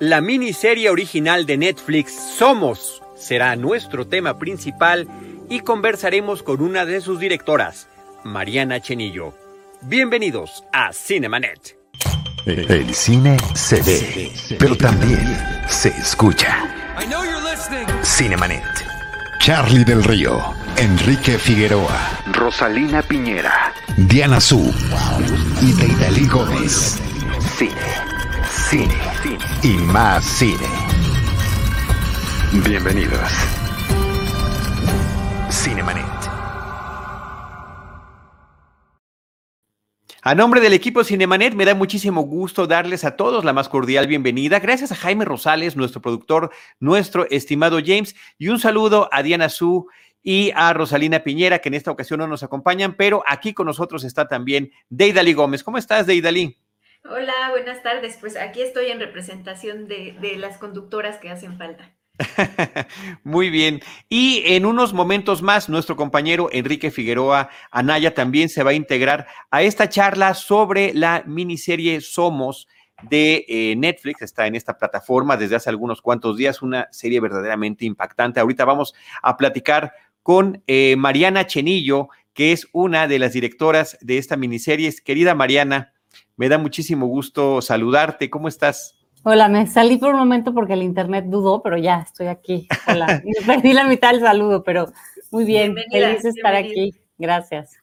La miniserie original de Netflix Somos será nuestro tema principal y conversaremos con una de sus directoras, Mariana Chenillo. Bienvenidos a Cinemanet. El cine se ve, pero también se escucha. Cinemanet. Charlie del Río, Enrique Figueroa, Rosalina Piñera, Diana Su y Deidali Gómez. Cine cine, y más cine. Bienvenidos. Cinemanet. A nombre del equipo Cinemanet, me da muchísimo gusto darles a todos la más cordial bienvenida. Gracias a Jaime Rosales, nuestro productor, nuestro estimado James, y un saludo a Diana Su y a Rosalina Piñera, que en esta ocasión no nos acompañan, pero aquí con nosotros está también Deidali Gómez. ¿Cómo estás, Deidali? Hola, buenas tardes. Pues aquí estoy en representación de, las conductoras que hacen falta. Muy bien. Y en unos momentos más, nuestro compañero Enrique Figueroa Anaya también se va a integrar a esta charla sobre la miniserie Somos de eh, Netflix. Está en esta plataforma desde hace algunos cuantos días, una serie verdaderamente impactante. Ahorita vamos a platicar con eh, Mariana Chenillo, que es una de las directoras de esta miniserie. Querida Mariana, me da muchísimo gusto saludarte. ¿Cómo estás? Hola, me salí por un momento porque el internet dudó, pero ya estoy aquí. Hola, me perdí la mitad del saludo, pero muy bien, feliz de estar aquí. Gracias.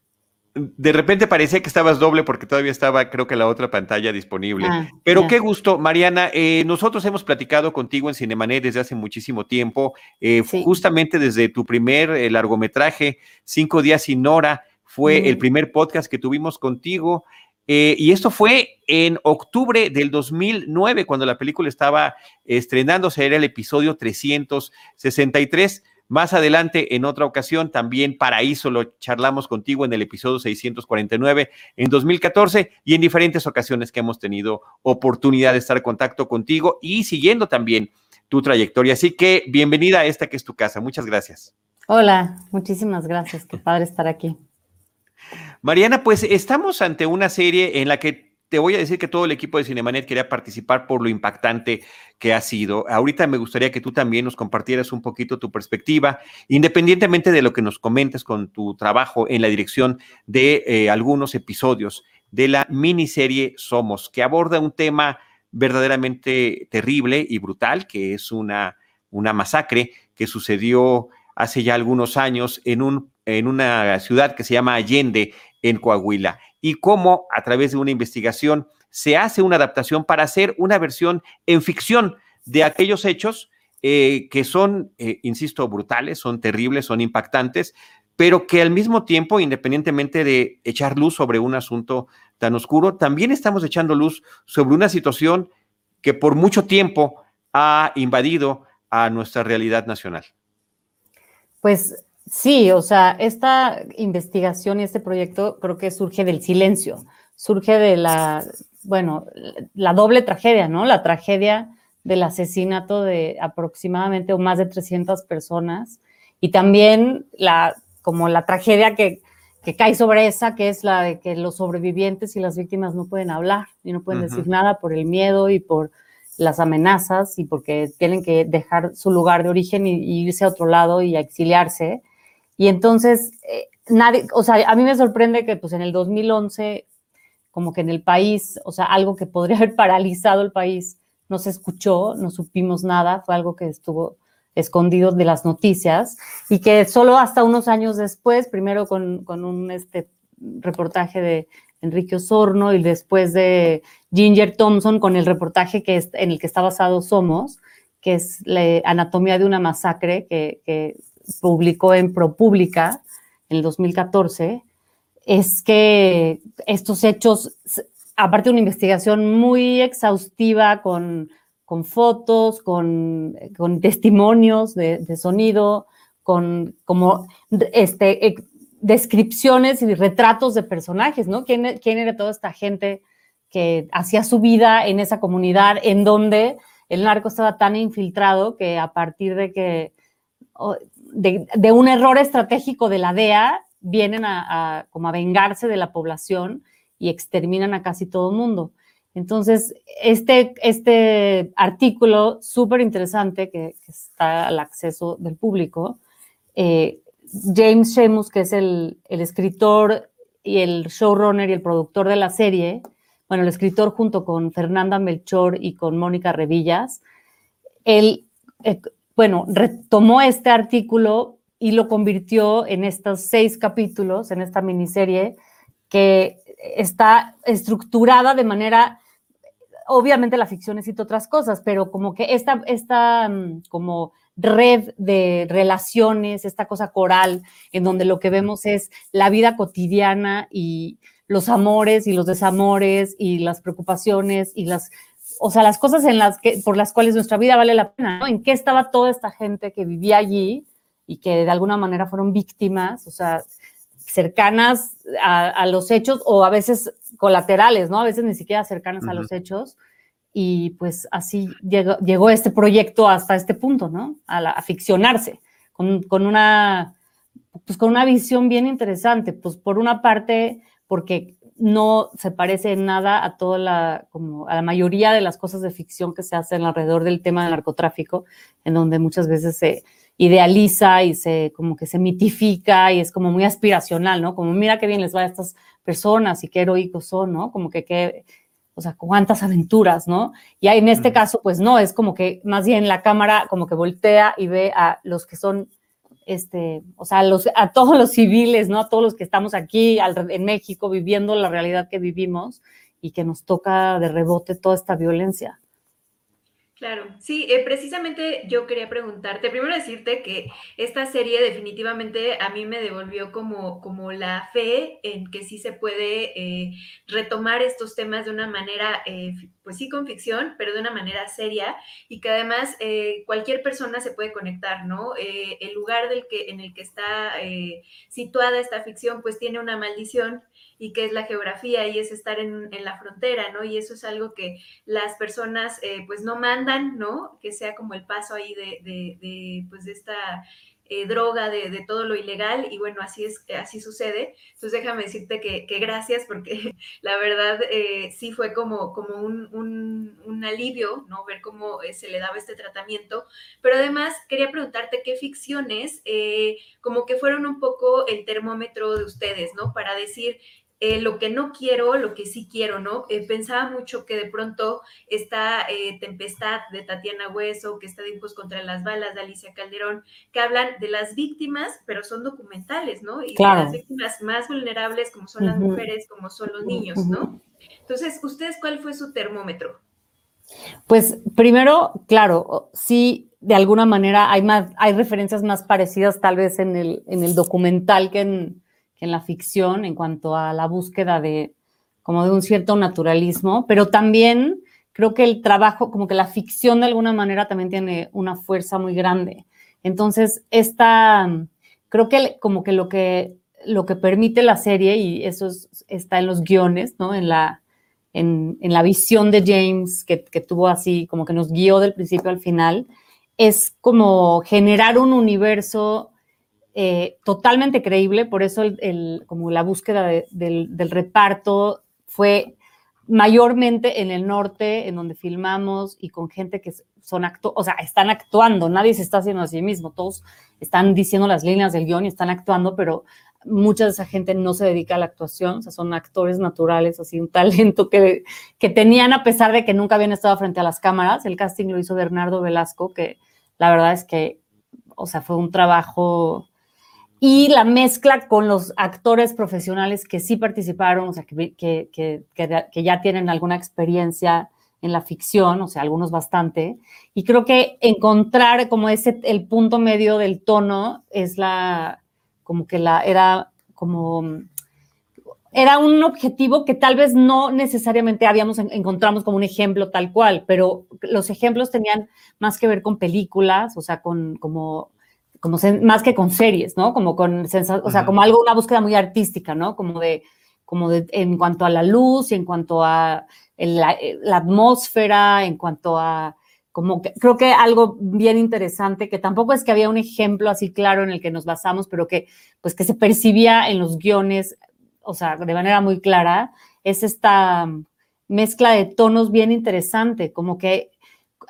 De repente parecía que estabas doble porque todavía estaba, creo que la otra pantalla disponible. Ah, pero qué gusto, Mariana. Eh, nosotros hemos platicado contigo en Cinemanet desde hace muchísimo tiempo, eh, justamente desde tu primer eh, largometraje, Cinco días sin hora, fue el primer podcast que tuvimos contigo. Eh, y esto fue en octubre del 2009, cuando la película estaba estrenándose, era el episodio 363. Más adelante, en otra ocasión, también Paraíso lo charlamos contigo en el episodio 649 en 2014 y en diferentes ocasiones que hemos tenido oportunidad de estar en contacto contigo y siguiendo también tu trayectoria. Así que bienvenida a esta que es tu casa. Muchas gracias. Hola, muchísimas gracias. Qué padre estar aquí. Mariana, pues estamos ante una serie en la que te voy a decir que todo el equipo de Cinemanet quería participar por lo impactante que ha sido. Ahorita me gustaría que tú también nos compartieras un poquito tu perspectiva, independientemente de lo que nos comentes con tu trabajo en la dirección de eh, algunos episodios de la miniserie Somos, que aborda un tema verdaderamente terrible y brutal, que es una, una masacre que sucedió hace ya algunos años en un en una ciudad que se llama Allende, en Coahuila, y cómo a través de una investigación se hace una adaptación para hacer una versión en ficción de aquellos hechos eh, que son, eh, insisto, brutales, son terribles, son impactantes, pero que al mismo tiempo, independientemente de echar luz sobre un asunto tan oscuro, también estamos echando luz sobre una situación que por mucho tiempo ha invadido a nuestra realidad nacional. Pues Sí, o sea, esta investigación y este proyecto creo que surge del silencio, surge de la, bueno, la doble tragedia, ¿no? La tragedia del asesinato de aproximadamente o más de 300 personas y también la, como la tragedia que, cae sobre esa, que es la de que los sobrevivientes y las víctimas no pueden hablar y no pueden decir nada por el miedo y por las amenazas y porque tienen que dejar su lugar de origen y, irse a otro lado y exiliarse. Y entonces, eh, nadie, o sea, a mí me sorprende que pues en el 2011, como que en el país, o sea, algo que podría haber paralizado el país, no se escuchó, no supimos nada, fue algo que estuvo escondido de las noticias y que solo hasta unos años después, primero con, con un este, reportaje de Enrique Osorno y después de Ginger Thompson con el reportaje que es, en el que está basado Somos, que es la anatomía de una masacre que, que publicó en ProPublica en el 2014, es que estos hechos, aparte de una investigación muy exhaustiva con, con fotos, con, con testimonios de, de, sonido, con como este, descripciones y retratos de personajes, ¿no? ¿Quién, ¿Quién era toda esta gente que hacía su vida en esa comunidad en donde el narco estaba tan infiltrado que a partir de que de, un error estratégico de la DEA, vienen a, como a vengarse de la población y exterminan a casi todo el mundo. Entonces, este, este artículo súper interesante que, está al acceso del público, eh, James Sheamus, que es el, el, escritor y el showrunner y el productor de la serie, bueno, el escritor junto con Fernanda Melchor y con Mónica Revillas, él, eh, bueno, retomó este artículo y lo convirtió en estos seis capítulos, en esta miniserie, que está estructurada de manera, obviamente la ficción necesita otras cosas, pero como que esta, esta mm, como red de relaciones, esta cosa coral, en donde lo que vemos es la vida cotidiana y los amores y los desamores y las preocupaciones y las, o sea, las cosas en las que, por las cuales nuestra vida vale la pena, ¿no? En qué estaba toda esta gente que vivía allí y que de alguna manera fueron víctimas, o sea, cercanas a, los hechos o a veces colaterales, ¿no? A veces ni siquiera cercanas a los hechos. Y pues así llegó, llegó, este proyecto hasta este punto, ¿no? A, ficcionarse, con, con, una, pues con una visión bien interesante. Pues por una parte, porque no se parece en nada a toda la, como a la mayoría de las cosas de ficción que se hacen alrededor del tema del narcotráfico, en donde muchas veces se, idealiza y se como que se mitifica y es como muy aspiracional, ¿no? Como mira qué bien les va a estas personas y qué heroicos son, ¿no? Como que qué, o sea, cuántas aventuras, ¿no? Y en este caso, pues no, es como que más bien la cámara como que voltea y ve a los que son, este, o sea, a, los, a todos los civiles, ¿no? A todos los que estamos aquí en México viviendo la realidad que vivimos y que nos toca de rebote toda esta violencia. Claro, sí, eh, precisamente yo quería preguntarte, primero decirte que esta serie definitivamente a mí me devolvió como, como la fe en que sí se puede eh, retomar estos temas de una manera, eh, pues sí con ficción, pero de una manera seria y que además cualquier persona se puede conectar, ¿no? el lugar del que, en el que está situada esta ficción pues tiene una maldición y qué es la geografía y es estar en, la frontera, ¿no? Y eso es algo que las personas eh, pues no mandan, ¿no? Que sea como el paso ahí de, de, pues de esta eh, droga, de, todo lo ilegal y bueno, así es, así sucede. Entonces déjame decirte que, gracias porque la verdad eh, sí fue como, como un, un, alivio, ¿no? Ver cómo se le daba este tratamiento, pero además quería preguntarte qué ficciones como que fueron un poco el termómetro de ustedes, ¿no? Para decir, eh, lo que no quiero, lo que sí quiero, ¿no? Eh, pensaba mucho que de pronto esta eh, Tempestad de Tatiana Hueso, que está de Hijos contra las Balas de Alicia Calderón, que hablan de las víctimas, pero son documentales, ¿no? Y de las víctimas más vulnerables, como son las mujeres, como son los niños, ¿no? Entonces, ¿ustedes cuál fue su termómetro? Pues primero, claro, sí, de alguna manera hay más, hay referencias más parecidas tal vez en el, en el documental que en en la ficción en cuanto a la búsqueda de como de un cierto naturalismo, pero también creo que el trabajo, como que la ficción de alguna manera también tiene una fuerza muy grande. Entonces, esta, creo que como que lo que, lo que permite la serie, y eso está en los guiones, ¿no? En la, en, en la visión de James, que, que, tuvo así, como que nos guió del principio al final, es como generar un universo eh, totalmente creíble, por eso el, como la búsqueda del, reparto fue mayormente en el norte, en donde filmamos y con gente que son acto, o sea, están actuando, nadie se está haciendo a sí mismo, todos están diciendo las líneas del guion y están actuando, pero mucha de esa gente no se dedica a la actuación, o sea, son actores naturales, así un talento que, que tenían a pesar de que nunca habían estado frente a las cámaras. El casting lo hizo Bernardo Velasco, que la verdad es que, o sea, fue un trabajo y la mezcla con los actores profesionales que sí participaron, o sea, que, que, que, que, ya tienen alguna experiencia en la ficción, o sea, algunos bastante. Y creo que encontrar como ese, el punto medio del tono es la, como que la, era como, era un objetivo que tal vez no necesariamente habíamos, encontramos como un ejemplo tal cual, pero los ejemplos tenían más que ver con películas, o sea, con como como más que con series, ¿no? Como con, o sea, como algo, una búsqueda muy artística, ¿no? Como de, como de, en cuanto a la luz y en cuanto a la, atmósfera, en cuanto a, como que, creo que algo bien interesante, que tampoco es que había un ejemplo así claro en el que nos basamos, pero que, pues, que se percibía en los guiones, o sea, de manera muy clara, es esta, mezcla de tonos bien interesante, como que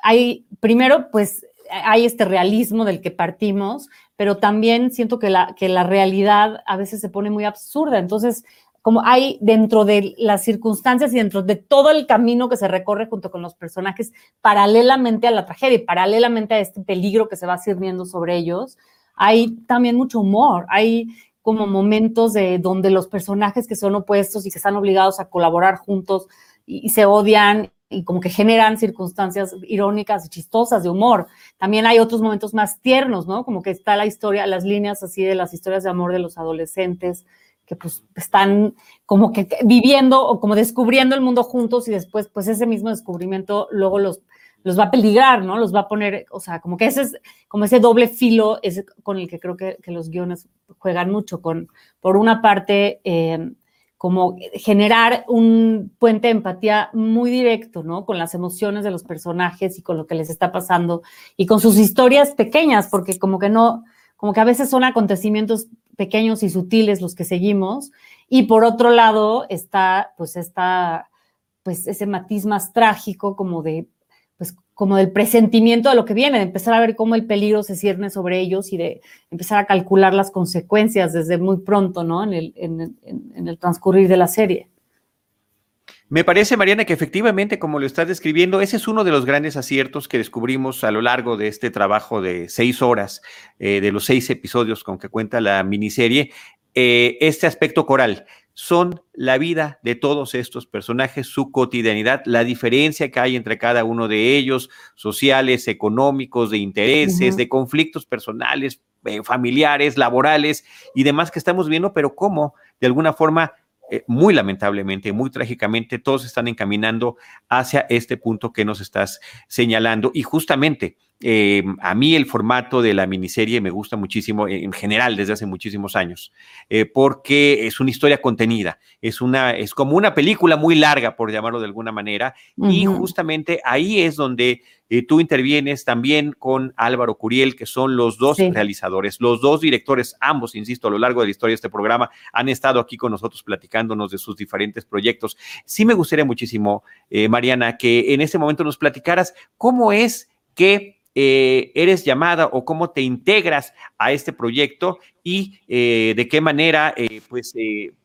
hay, primero, pues hay este realismo del que partimos, pero también siento que la, que la realidad a veces se pone muy absurda. Entonces, como hay dentro de las circunstancias y dentro de todo el camino que se recorre junto con los personajes, paralelamente a la tragedia y paralelamente a este peligro que se va sirviendo sobre ellos, hay también mucho humor, hay como momentos de donde los personajes que son opuestos y que están obligados a colaborar juntos y, se odian y como que generan circunstancias irónicas y chistosas de humor. También hay otros momentos más tiernos, ¿no? Como que está la historia, las líneas así de las historias de amor de los adolescentes que pues están como que viviendo o como descubriendo el mundo juntos y después pues ese mismo descubrimiento luego los, los va a peligrar, ¿no? Los va a poner, o sea, como que ese es como ese doble filo es con el que creo que, los guiones juegan mucho, con, por una parte, eh, como generar un puente de empatía muy directo, ¿no? Con las emociones de los personajes y con lo que les está pasando y con sus historias pequeñas, porque como que no, como que a veces son acontecimientos pequeños y sutiles los que seguimos. Y por otro lado está, pues, esta, pues, ese matiz más trágico como de como del presentimiento de lo que viene, de empezar a ver cómo el peligro se cierne sobre ellos y de empezar a calcular las consecuencias desde muy pronto, ¿no? En el, transcurrir de la serie. Me parece, Mariana, que efectivamente, como lo estás describiendo, ese es uno de los grandes aciertos que descubrimos a lo largo de este trabajo de seis horas, eh, de los seis episodios con que cuenta la miniserie, eh, este aspecto coral son la vida de todos estos personajes, su cotidianidad, la diferencia que hay entre cada uno de ellos, sociales, económicos, de intereses, de conflictos personales, eh, familiares, laborales y demás que estamos viendo, pero cómo de alguna forma eh, muy lamentablemente, muy trágicamente, todos están encaminando hacia este punto que nos estás señalando. Y justamente eh, a mí el formato de la miniserie me gusta muchísimo en general desde hace muchísimos años, eh, porque es una historia contenida, es, una, es como una película muy larga, por llamarlo de alguna manera, y justamente ahí es donde eh, tú intervienes también con Álvaro Curiel, que son los dos realizadores, los dos directores, ambos, insisto, a lo largo de la historia de este programa, han estado aquí con nosotros platicándonos de sus diferentes proyectos. Sí me gustaría muchísimo, Mariana, que en este momento nos platicaras cómo es que eh, eres llamada o cómo te integras a este proyecto y eh, de qué manera eh, pues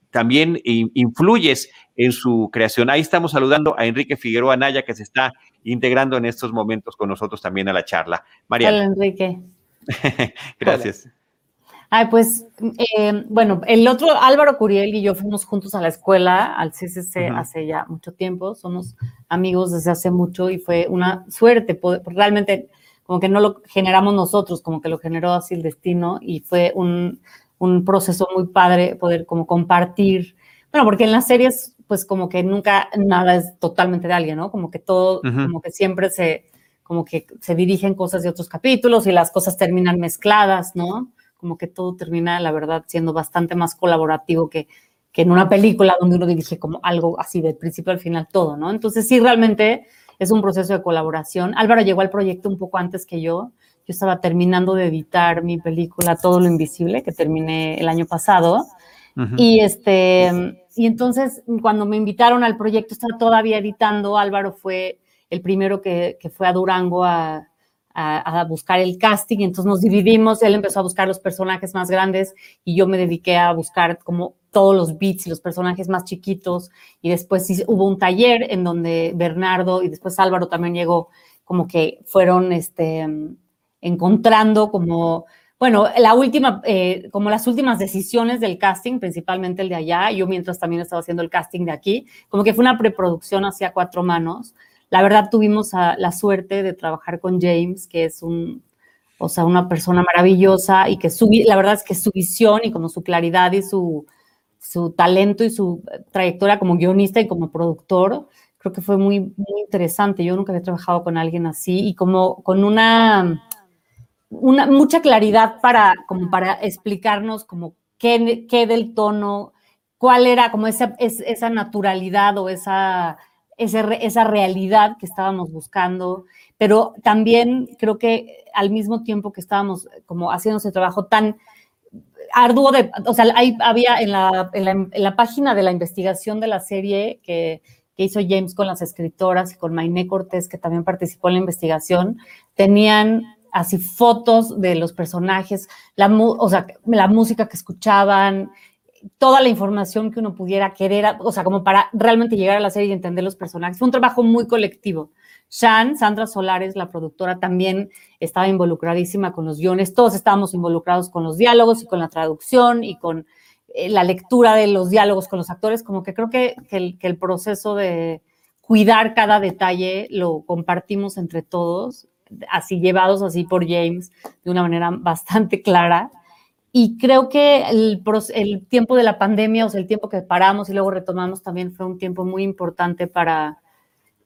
también influyes en su creación. Ahí estamos saludando a Enrique Figueroa Naya que se está integrando en estos momentos con nosotros también a la charla. María. Hola, Enrique. Gracias. Ay, pues, bueno, el otro, Álvaro Curiel y yo fuimos juntos a la escuela, al CCC, hace ya mucho tiempo. Somos amigos desde hace mucho y fue una suerte. Poder, realmente como que no lo generamos nosotros, como que lo generó así el destino y fue un, un proceso muy padre poder como compartir, bueno, porque en las series pues como que nunca nada es totalmente de alguien, ¿no? Como que todo, como que siempre se, como que se dirigen cosas de otros capítulos y las cosas terminan mezcladas, ¿no? Como que todo termina, la verdad, siendo bastante más colaborativo que, que en una película donde uno dirige como algo así del principio al final todo, ¿no? Entonces sí, realmente es un proceso de colaboración. Álvaro llegó al proyecto un poco antes que yo. Yo estaba terminando de editar mi película Todo lo Invisible, que terminé el año pasado. Y este, y entonces cuando me invitaron al proyecto, estaba todavía editando. Álvaro fue el primero que, que fue a Durango a, a, buscar el casting, entonces nos dividimos, él empezó a buscar los personajes más grandes y yo me dediqué a buscar como todos los beats y los personajes más chiquitos. Y después hubo un taller en donde Bernardo y después Álvaro también llegó, como que fueron este, encontrando como, bueno, la última, eh, como las últimas decisiones del casting, principalmente el de allá, yo mientras también estaba haciendo el casting de aquí, como que fue una preproducción hacia cuatro manos la verdad tuvimos la suerte de trabajar con James, que es un, o sea, una persona maravillosa y que su, la verdad es que su visión y como su claridad y su, su talento y su trayectoria como guionista y como productor, creo que fue muy, muy interesante. Yo nunca había trabajado con alguien así y como con una, una mucha claridad para, como para explicarnos como qué, qué del tono, cuál era como esa, esa naturalidad o esa esa realidad que estábamos buscando, pero también creo que al mismo tiempo que estábamos como haciendo ese trabajo tan arduo o sea, ahí había en la, en la, página de la investigación de la serie que, que hizo James con las escritoras y con Mainé Cortés, que también participó en la investigación, tenían así fotos de los personajes, la música que escuchaban, toda la información que uno pudiera querer, o sea, como para realmente llegar a la serie y entender los personajes. Fue un trabajo muy colectivo. Shan, Sandra Solares, la productora, también estaba involucradísima con los guiones. Todos estábamos involucrados con los diálogos y con la traducción y con eh, la lectura de los diálogos con los actores. Como que creo que, el, que el proceso de cuidar cada detalle lo compartimos entre todos, así llevados así por James de una manera bastante clara. Y creo que el, el, tiempo de la pandemia, o sea, el tiempo que paramos y luego retomamos también fue un tiempo muy importante para,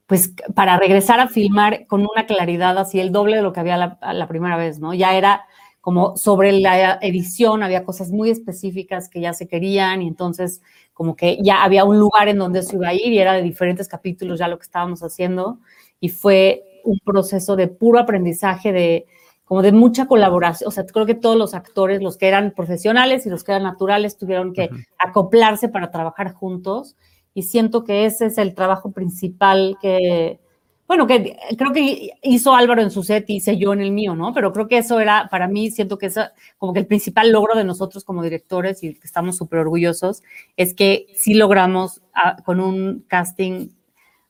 pues para regresar a filmar con una claridad así, el doble de lo que había la, primera vez, ¿no? Ya era como sobre la edición, había cosas muy específicas que ya se querían y entonces como que ya había un lugar en donde se iba a ir y era de diferentes capítulos ya lo que estábamos haciendo y fue un proceso de puro aprendizaje, de como de mucha colaboración, o sea, creo que todos los actores, los que eran profesionales y los que eran naturales, tuvieron que acoplarse para trabajar juntos y siento que ese es el trabajo principal que, bueno, que creo que hizo Álvaro en su set y hice yo en el mío, ¿no? Pero creo que eso era, para mí, siento que es como que el principal logro de nosotros como directores y que estamos súper orgullosos, es que sí logramos ah, con un casting,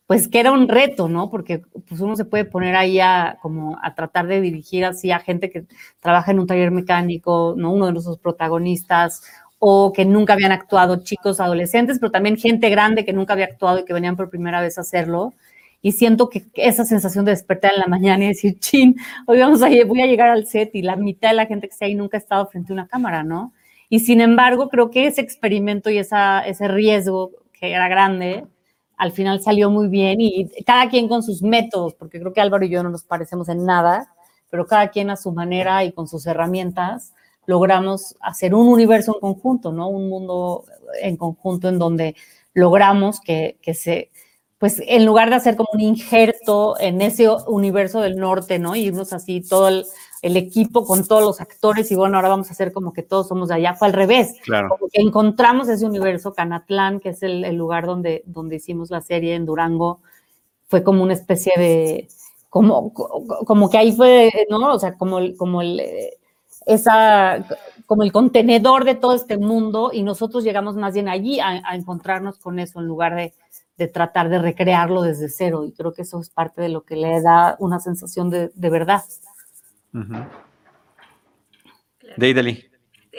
pues que era un reto, ¿no? Porque pues uno se puede poner ahí a, como a tratar de dirigir así a gente que trabaja en un taller mecánico, ¿no? Uno de nuestros protagonistas, o que nunca habían actuado chicos, adolescentes, pero también gente grande que nunca había actuado y que venían por primera vez a hacerlo. Y siento que esa sensación de despertar en la mañana y decir, chin, hoy vamos a, voy a llegar al set y la mitad de la gente que está ahí nunca ha estado frente a una cámara, ¿no? Y sin embargo, creo que ese experimento y esa, ese riesgo que era grande, al final salió muy bien y cada quien con sus métodos, porque creo que Álvaro y yo no nos parecemos en nada, pero cada quien a su manera y con sus herramientas logramos hacer un universo en conjunto, ¿no? Un mundo en conjunto en donde logramos que, que se, pues en lugar de hacer como un injerto en ese universo del norte, ¿no? Irnos así todo el, equipo con todos los actores y bueno, ahora vamos a hacer como que todos somos de allá, fue al revés. Claro. Como que encontramos ese universo, Canatlán, que es el, el, lugar donde, donde hicimos la serie en Durango, fue como una especie de, como, como que ahí fue, ¿no? O sea, como, como el esa, como el contenedor de todo este mundo y nosotros llegamos más bien allí a, encontrarnos con eso en lugar de, de, tratar de recrearlo desde cero. Y creo que eso es parte de lo que le da una sensación de, de verdad. Uh -huh.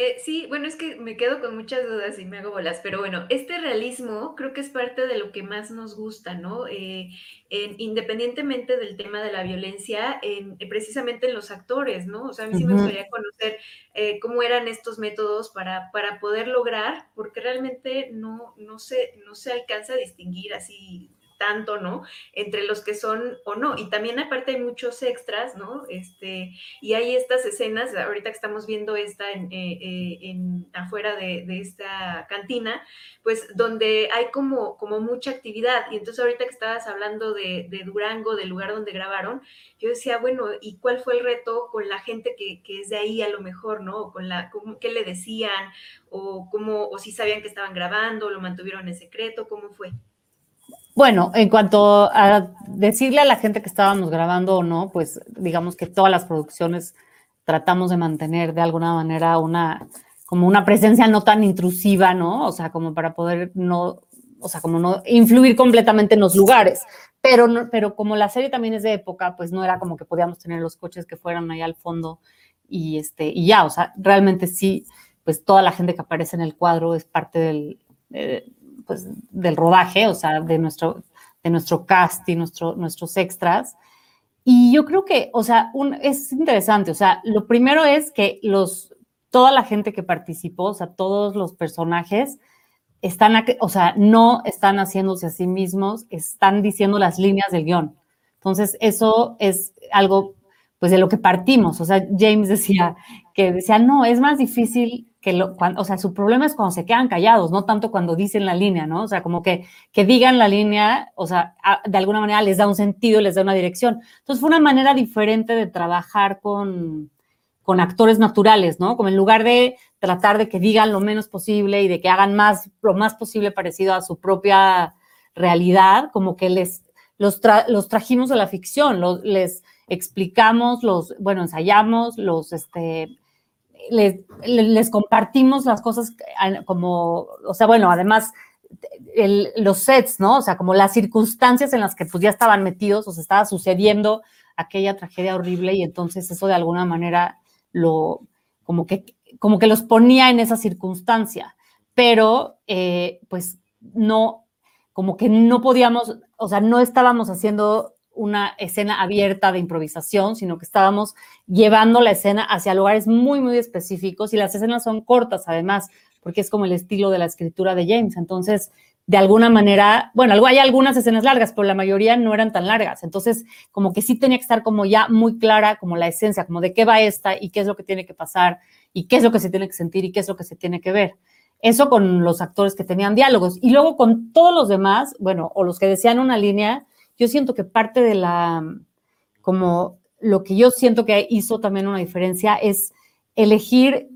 Eh, sí, bueno, es que me quedo con muchas dudas y me hago bolas, pero bueno, este realismo creo que es parte de lo que más nos gusta, ¿no? Eh, independientemente del tema de la violencia, en, precisamente en los actores, ¿no? O sea, a mí sí me gustaría conocer eh, cómo eran estos métodos para, para poder lograr, porque realmente no, no, se, no se alcanza a distinguir así tanto, ¿no? Entre los que son o no. Y también aparte hay muchos extras, ¿no? Este, y hay estas escenas, ahorita que estamos viendo esta en, eh, eh, en afuera de, esta cantina, pues donde hay como, como mucha actividad. Y entonces ahorita que estabas hablando de, Durango, del lugar donde grabaron, yo decía, bueno, ¿y cuál fue el reto con la gente que, que es de ahí a lo mejor, ¿no? Con la, ¿Qué le decían? O, cómo, o si sabían que estaban grabando, lo mantuvieron en secreto, ¿cómo fue? Bueno, en cuanto a decirle a la gente que estábamos grabando o no, pues digamos que todas las producciones tratamos de mantener de alguna manera una como una presencia no tan intrusiva, ¿no? O sea, como para poder no, o sea, como no influir completamente en los lugares. Pero, no, pero como la serie también es de época, pues no era como que podíamos tener los coches que fueran ahí al fondo y este y ya, o sea, realmente sí, pues toda la gente que aparece en el cuadro es parte del, eh, pues, del rodaje, o sea, de nuestro, de nuestro cast y nuestro, nuestros extras. Y yo creo que, o sea, un, es interesante, o sea, lo primero es que los, toda la gente que participó, o sea, todos los personajes, están, o sea, no están haciéndose a sí mismos, están diciendo las líneas del guion. Entonces, eso es algo, pues, de lo que partimos. O sea, James decía que decía, no, es más difícil que lo, cuando, o sea, su problema es cuando se quedan callados, no tanto cuando dicen la línea, ¿no? O sea, como que, que digan la línea, o sea, de alguna manera les da un sentido, les da una dirección. Entonces fue una manera diferente de trabajar con, con actores naturales, ¿no? Como en lugar de tratar de que digan lo menos posible y de que hagan más, lo más posible parecido a su propia realidad, como que les los, los trajimos a la ficción, los, les explicamos, los, bueno, ensayamos, los, este, les, compartimos las cosas como, o sea, bueno, además los sets, ¿no? O sea, como las circunstancias en las que pues ya estaban metidos, o sea, estaba sucediendo aquella tragedia horrible y entonces eso de alguna manera lo, como que, como que los ponía en esa circunstancia, pero eh, pues no, como que no podíamos, o sea, no estábamos haciendo una escena abierta de improvisación, sino que estábamos llevando la escena hacia lugares muy, muy específicos y las escenas son cortas además, porque es como el estilo de la escritura de James. Entonces, de alguna manera, bueno, hay algunas escenas largas, pero la mayoría no eran tan largas. Entonces, como que sí tenía que estar como ya muy clara como la esencia, como de qué va esta y qué es lo que tiene que pasar y qué es lo que se tiene que sentir y qué es lo que se tiene que ver. Eso con los actores que tenían diálogos. Y luego con todos los demás, bueno, o los que decían una línea, yo siento que parte de la, como lo que yo siento que hizo también una diferencia es elegir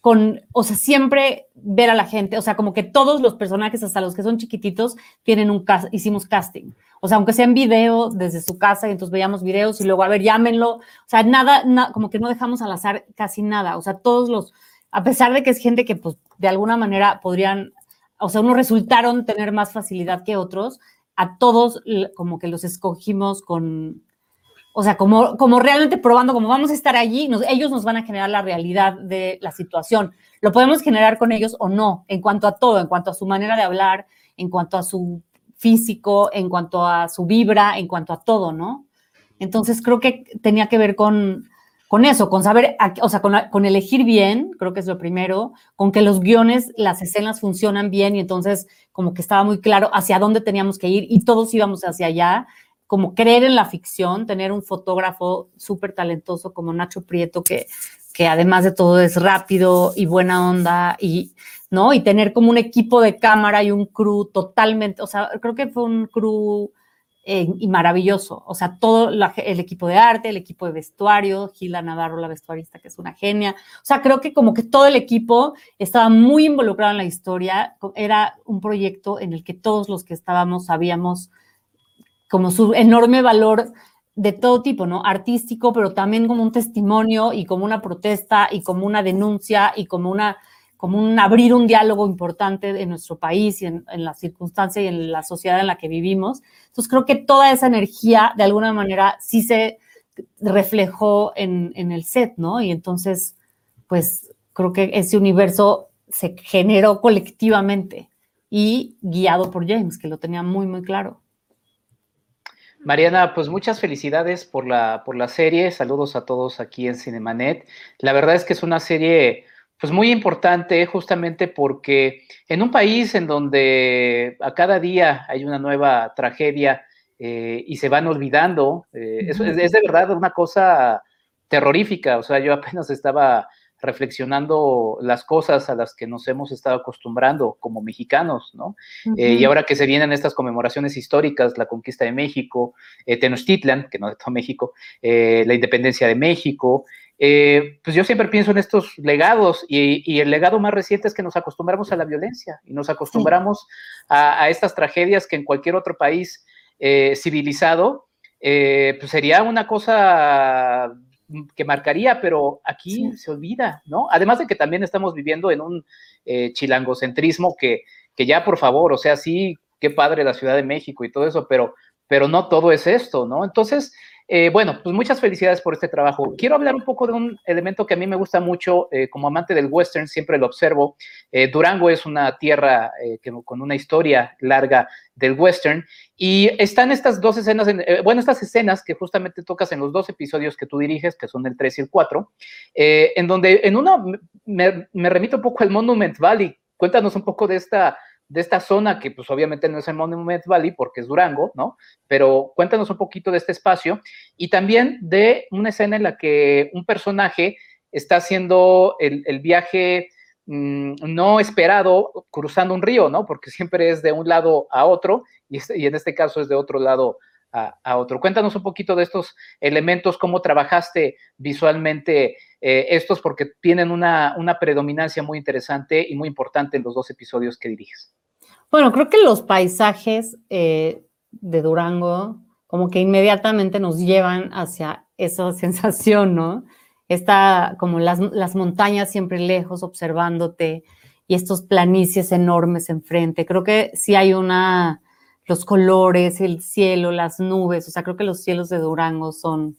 con, o sea, siempre ver a la gente, o sea, como que todos los personajes, hasta los que son chiquititos, tienen un, hicimos casting. O sea, aunque sea en video desde su casa, y entonces veíamos videos y luego, a ver, llámenlo. O sea, nada, como que no dejamos al azar casi nada. O sea, todos los, a pesar de que es gente que, pues, de alguna manera podrían, o sea, unos resultaron tener más facilidad que otros, a todos como que los escogimos con, o sea, como, como realmente probando, como vamos a estar allí, ellos nos van a generar la realidad de la situación. Lo podemos generar con ellos o no, en cuanto a todo, en cuanto a su manera de hablar, en cuanto a su físico, en cuanto a su vibra, en cuanto a todo, ¿no? Entonces creo que tenía que ver con, con eso, con saber, o sea, con, con, elegir bien, creo que es lo primero, con que los guiones, las escenas funcionan bien y entonces como que estaba muy claro hacia dónde teníamos que ir y todos íbamos hacia allá como creer en la ficción, tener un fotógrafo súper talentoso como Nacho Prieto, que, que además de todo es rápido y buena onda, y, ¿no? Y tener como un equipo de cámara y un crew totalmente, o sea, creo que fue un crew y maravilloso, o sea, todo el equipo de arte, el equipo de vestuario, Gila Navarro, la vestuarista, que es una genia, o sea, creo que como que todo el equipo estaba muy involucrado en la historia, era un proyecto en el que todos los que estábamos sabíamos como su enorme valor de todo tipo, ¿no? Artístico, pero también como un testimonio y como una protesta y como una denuncia y como una como un abrir un diálogo importante en nuestro país y en, la circunstancia y en la sociedad en la que vivimos. Entonces creo que toda esa energía de alguna manera sí se reflejó en, en el set, ¿no? Y entonces, pues creo que ese universo se generó colectivamente y guiado por James, que lo tenía muy, muy claro. Mariana, pues muchas felicidades por la, por la serie. Saludos a todos aquí en Cinemanet. La verdad es que es una serie pues muy importante justamente porque en un país en donde a cada día hay una nueva tragedia eh, y se van olvidando, eh, es, es, de verdad una cosa terrorífica. O sea, yo apenas estaba reflexionando las cosas a las que nos hemos estado acostumbrando como mexicanos, ¿no? Eh, y ahora que se vienen estas conmemoraciones históricas, la conquista de México, Tenochtitlan, que no de todo México, la independencia de México, pues yo siempre pienso en estos legados y, el legado más reciente es que nos acostumbramos a la violencia y nos acostumbramos a, estas tragedias que en cualquier otro país civilizado, pues sería una cosa que marcaría, pero aquí se olvida, ¿no? Además de que también estamos viviendo en un eh, chilangocentrismo que, que ya, por favor, o sea, sí, qué padre la Ciudad de México y todo eso, pero, pero no todo es esto, ¿no? Entonces, eh, bueno, pues muchas felicidades por este trabajo. Quiero hablar un poco de un elemento que a mí me gusta mucho, eh, como amante del western, siempre lo observo. Eh, Durango es una tierra que, con una historia larga del western y están estas dos escenas, bueno, estas escenas que justamente tocas en los dos episodios que tú diriges, que son el 3 y el 4, en donde en uno me, me remito un poco al Monument Valley. Cuéntanos un poco de esta de esta zona que pues obviamente no es el Monument Valley porque es Durango, ¿no? Pero cuéntanos un poquito de este espacio y también de una escena en la que un personaje está haciendo el, viaje mm, no esperado cruzando un río, ¿no? Porque siempre es de un lado a otro y, en este caso es de otro lado a, otro. Cuéntanos un poquito de estos elementos, cómo trabajaste visualmente eh, estos, porque tienen una, una predominancia muy interesante y muy importante en los dos episodios que diriges. Bueno, creo que los paisajes eh, de Durango como que inmediatamente nos llevan hacia esa sensación, ¿no? Está como las, las montañas siempre lejos observándote y estos planicies enormes enfrente. Creo que sí hay una, los colores, el cielo, las nubes, o sea, creo que los cielos de Durango son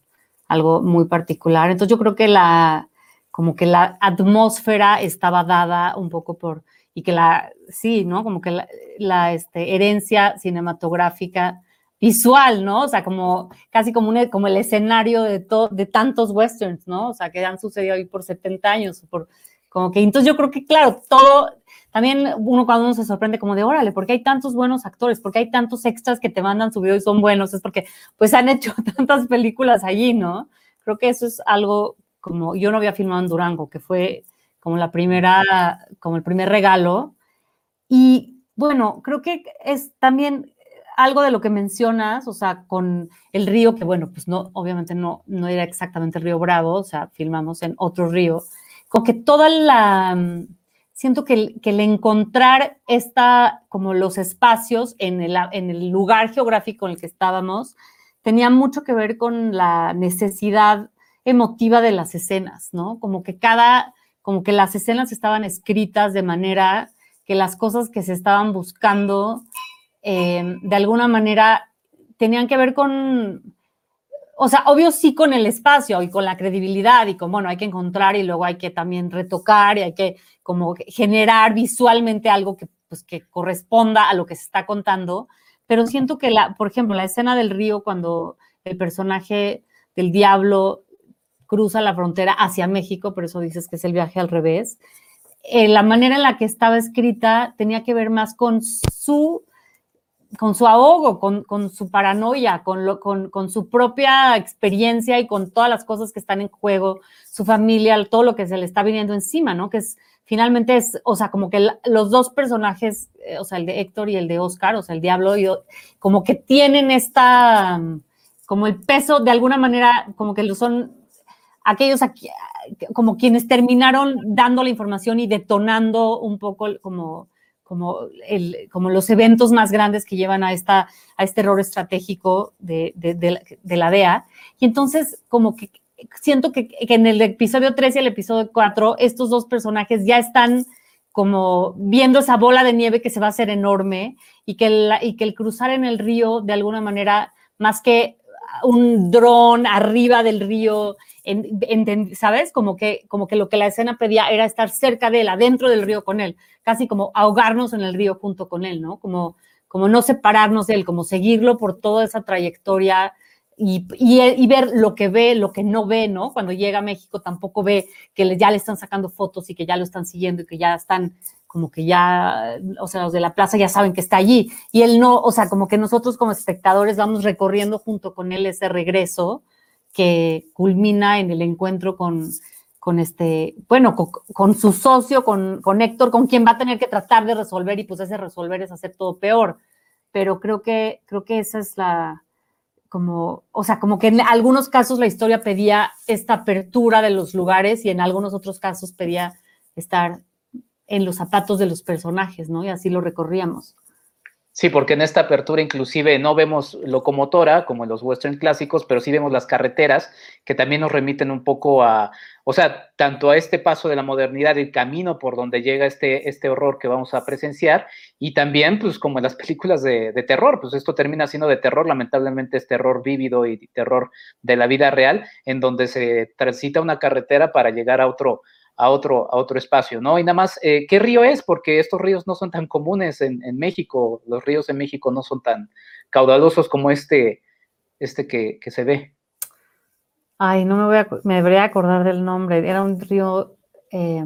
algo muy particular. Entonces yo creo que la, como que la atmósfera estaba dada un poco por, y que la, sí, ¿no? Como que la, la este, herencia cinematográfica visual, ¿no? O sea, como casi como, un, como el escenario de, de tantos westerns, ¿no? O sea, que han sucedido ahí por 70 años, por, como que, entonces yo creo que, claro, todo, también uno cuando uno se sorprende como de, órale, ¿por qué hay tantos buenos actores? ¿Por qué hay tantos extras que te mandan su video y son buenos? Es porque, pues, han hecho tantas películas allí, ¿no? Creo que eso es algo como, yo no había filmado en Durango, que fue como la primera, como el primer regalo. Y bueno, creo que es también algo de lo que mencionas, o sea, con el río, que bueno, pues no, obviamente no, no era exactamente el río Bravo, o sea, filmamos en otro río, como que toda la, siento que el, que el encontrar esta, como los espacios en el, en el lugar geográfico en el que estábamos, tenía mucho que ver con la necesidad emotiva de las escenas, ¿no? Como que cada, como que las escenas estaban escritas de manera que las cosas que se estaban buscando eh, de alguna manera tenían que ver con, o sea, obvio sí con el espacio y con la credibilidad y con, bueno, hay que encontrar y luego hay que también retocar y hay que como generar visualmente algo que, pues, que corresponda a lo que se está contando. Pero siento que, la, por ejemplo, la escena del río cuando el personaje del diablo cruza la frontera hacia México, por eso dices que es el viaje al revés, eh, la manera en la que estaba escrita tenía que ver más con su con su ahogo, con, con su paranoia, con, lo, con, con, su propia experiencia y con todas las cosas que están en juego, su familia, todo lo que se le está viniendo encima, ¿no? Que es, finalmente es, o sea, como que los dos personajes, eh, o sea, el de Héctor y el de Oscar, o sea, el diablo, y, como que tienen esta, como el peso, de alguna manera, como que lo son aquellos aquí, como quienes terminaron dando la información y detonando un poco como como, los eventos más grandes que llevan a, esta, a este error estratégico de, de, la DEA. Y entonces, como que siento que, que, en el episodio 3 y el episodio 4, estos dos personajes ya están como viendo esa bola de nieve que se va a hacer enorme y que el, y que el cruzar en el río, de alguna manera, más que un dron arriba del río en, ¿sabes? Como que, como que lo que la escena pedía era estar cerca de él, adentro del río con él, casi como ahogarnos en el río junto con él, ¿no? Como, como no separarnos de él, como seguirlo por toda esa trayectoria y, y, ver lo que ve, lo que no ve, ¿no? Cuando llega a México tampoco ve que ya le están sacando fotos y que ya lo están siguiendo y que ya están como que ya, o sea, los de la plaza ya saben que está allí. Y él no, o sea, como que nosotros como espectadores vamos recorriendo junto con él ese regreso que culmina en el encuentro con, con este, bueno, con, su socio, con, con, Héctor, con quien va a tener que tratar de resolver y pues ese resolver es hacer todo peor. Pero creo que, creo que esa es la, como, o sea, como que en algunos casos la historia pedía esta apertura de los lugares y en algunos otros casos pedía estar en los zapatos de los personajes, ¿no? Y así lo recorríamos. Sí, porque en esta apertura inclusive no vemos locomotora como en los western clásicos, pero sí vemos las carreteras que también nos remiten un poco a, o sea, tanto a este paso de la modernidad, el camino por donde llega este, este horror que vamos a presenciar, y también, pues como en las películas de, terror, pues esto termina siendo de terror, lamentablemente es terror vívido y terror de la vida real, en donde se transita una carretera para llegar a otro, a otro, a otro espacio, ¿no? Y nada más, eh, ¿qué río es? Porque estos ríos no son tan comunes en, México, los ríos en México no son tan caudalosos como este, este que, se ve. Ay, no me voy a, me debería acordar del nombre, era un río, eh,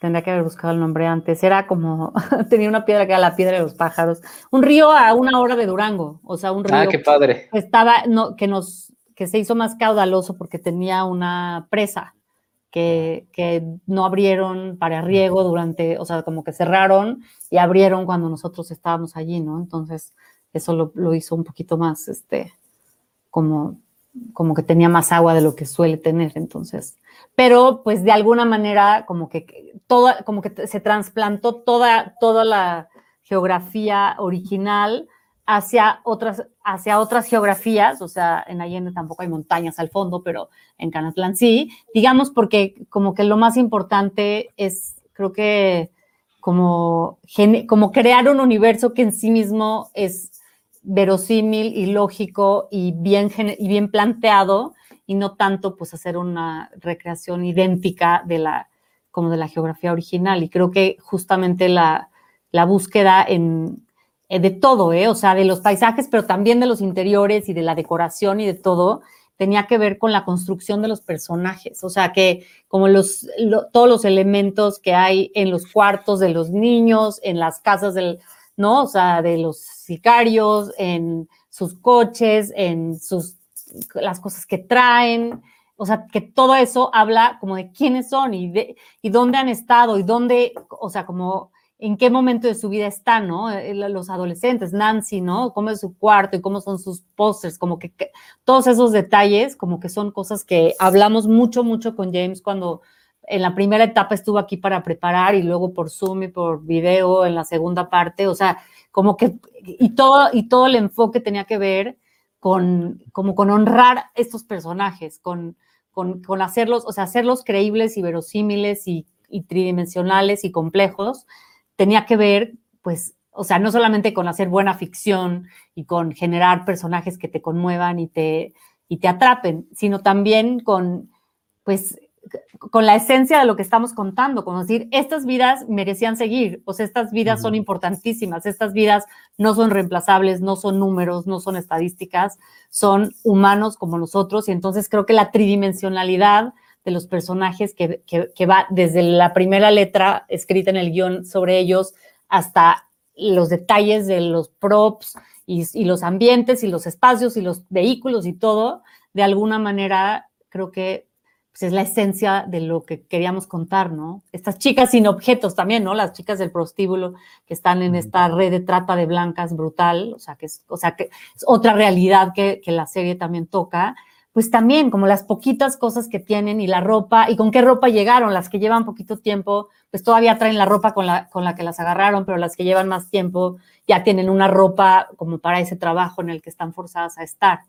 tendría que haber buscado el nombre antes, era como, tenía una piedra que era la piedra de los pájaros, un río a una hora de Durango, o sea, un ah, río qué padre. Que estaba, no, que nos, que se hizo más caudaloso porque tenía una presa que, no abrieron para riego durante, o sea, como que cerraron y abrieron cuando nosotros estábamos allí, ¿no? Entonces, eso lo, hizo un poquito más, este, como, como que tenía más agua de lo que suele tener, entonces. Pero pues de alguna manera como que toda, como que se trasplantó toda, toda la geografía original hacia otras, hacia otras geografías, o sea, en Allende tampoco hay montañas al fondo, pero en Canatlán sí, digamos porque como que lo más importante es, creo que como, como crear un universo que en sí mismo es verosímil y lógico y bien, y bien planteado y no tanto pues hacer una recreación idéntica de la, como de la geografía original. Y creo que justamente la, la búsqueda en, eh, de todo, ¿eh? o sea, de los paisajes, pero también de los interiores y de la decoración y de todo, tenía que ver con la construcción de los personajes, o sea, que como los, todos los elementos que hay en los cuartos de los niños, en las casas del, ¿no? O sea, de los sicarios, en sus coches, en sus, las cosas que traen, o sea, que todo eso habla como de quiénes son y, de, y dónde han estado y dónde, o sea, como en qué momento de su vida están, ¿no? Eh, los adolescentes, Nancy, ¿no? Cómo es su cuarto y cómo son sus pósters, como que, todos esos detalles, como que son cosas que hablamos mucho, mucho con James cuando en la primera etapa estuvo aquí para preparar y luego por Zoom y por video en la segunda parte, o sea, como que, y todo, y todo el enfoque tenía que ver con, como con honrar estos personajes, con, con, con hacerlos, o sea, hacerlos creíbles y verosímiles y, y tridimensionales y complejos, tenía que ver, pues, o sea, no solamente con hacer buena ficción y con generar personajes que te conmuevan y te, y te atrapen, sino también con, pues, con la esencia de lo que estamos contando, como decir, estas vidas merecían seguir, o sea, estas vidas son importantísimas, estas vidas no son reemplazables, no son números, no son estadísticas, son humanos como nosotros, y entonces creo que la tridimensionalidad de los personajes que, va desde la primera letra escrita en el guion sobre ellos hasta los detalles de los props y, los ambientes y los espacios y los vehículos y todo, de alguna manera creo que pues, es la esencia de lo que queríamos contar, ¿no? Estas chicas sin objetos también, ¿no? Las chicas del prostíbulo que están en esta red de trata de blancas brutal, o sea, que es, o sea, que es otra realidad que, que la serie también toca pues también como las poquitas cosas que tienen y la ropa, y con qué ropa llegaron, las que llevan poquito tiempo, pues todavía traen la ropa con la, con la que las agarraron, pero las que llevan más tiempo ya tienen una ropa como para ese trabajo en el que están forzadas a estar.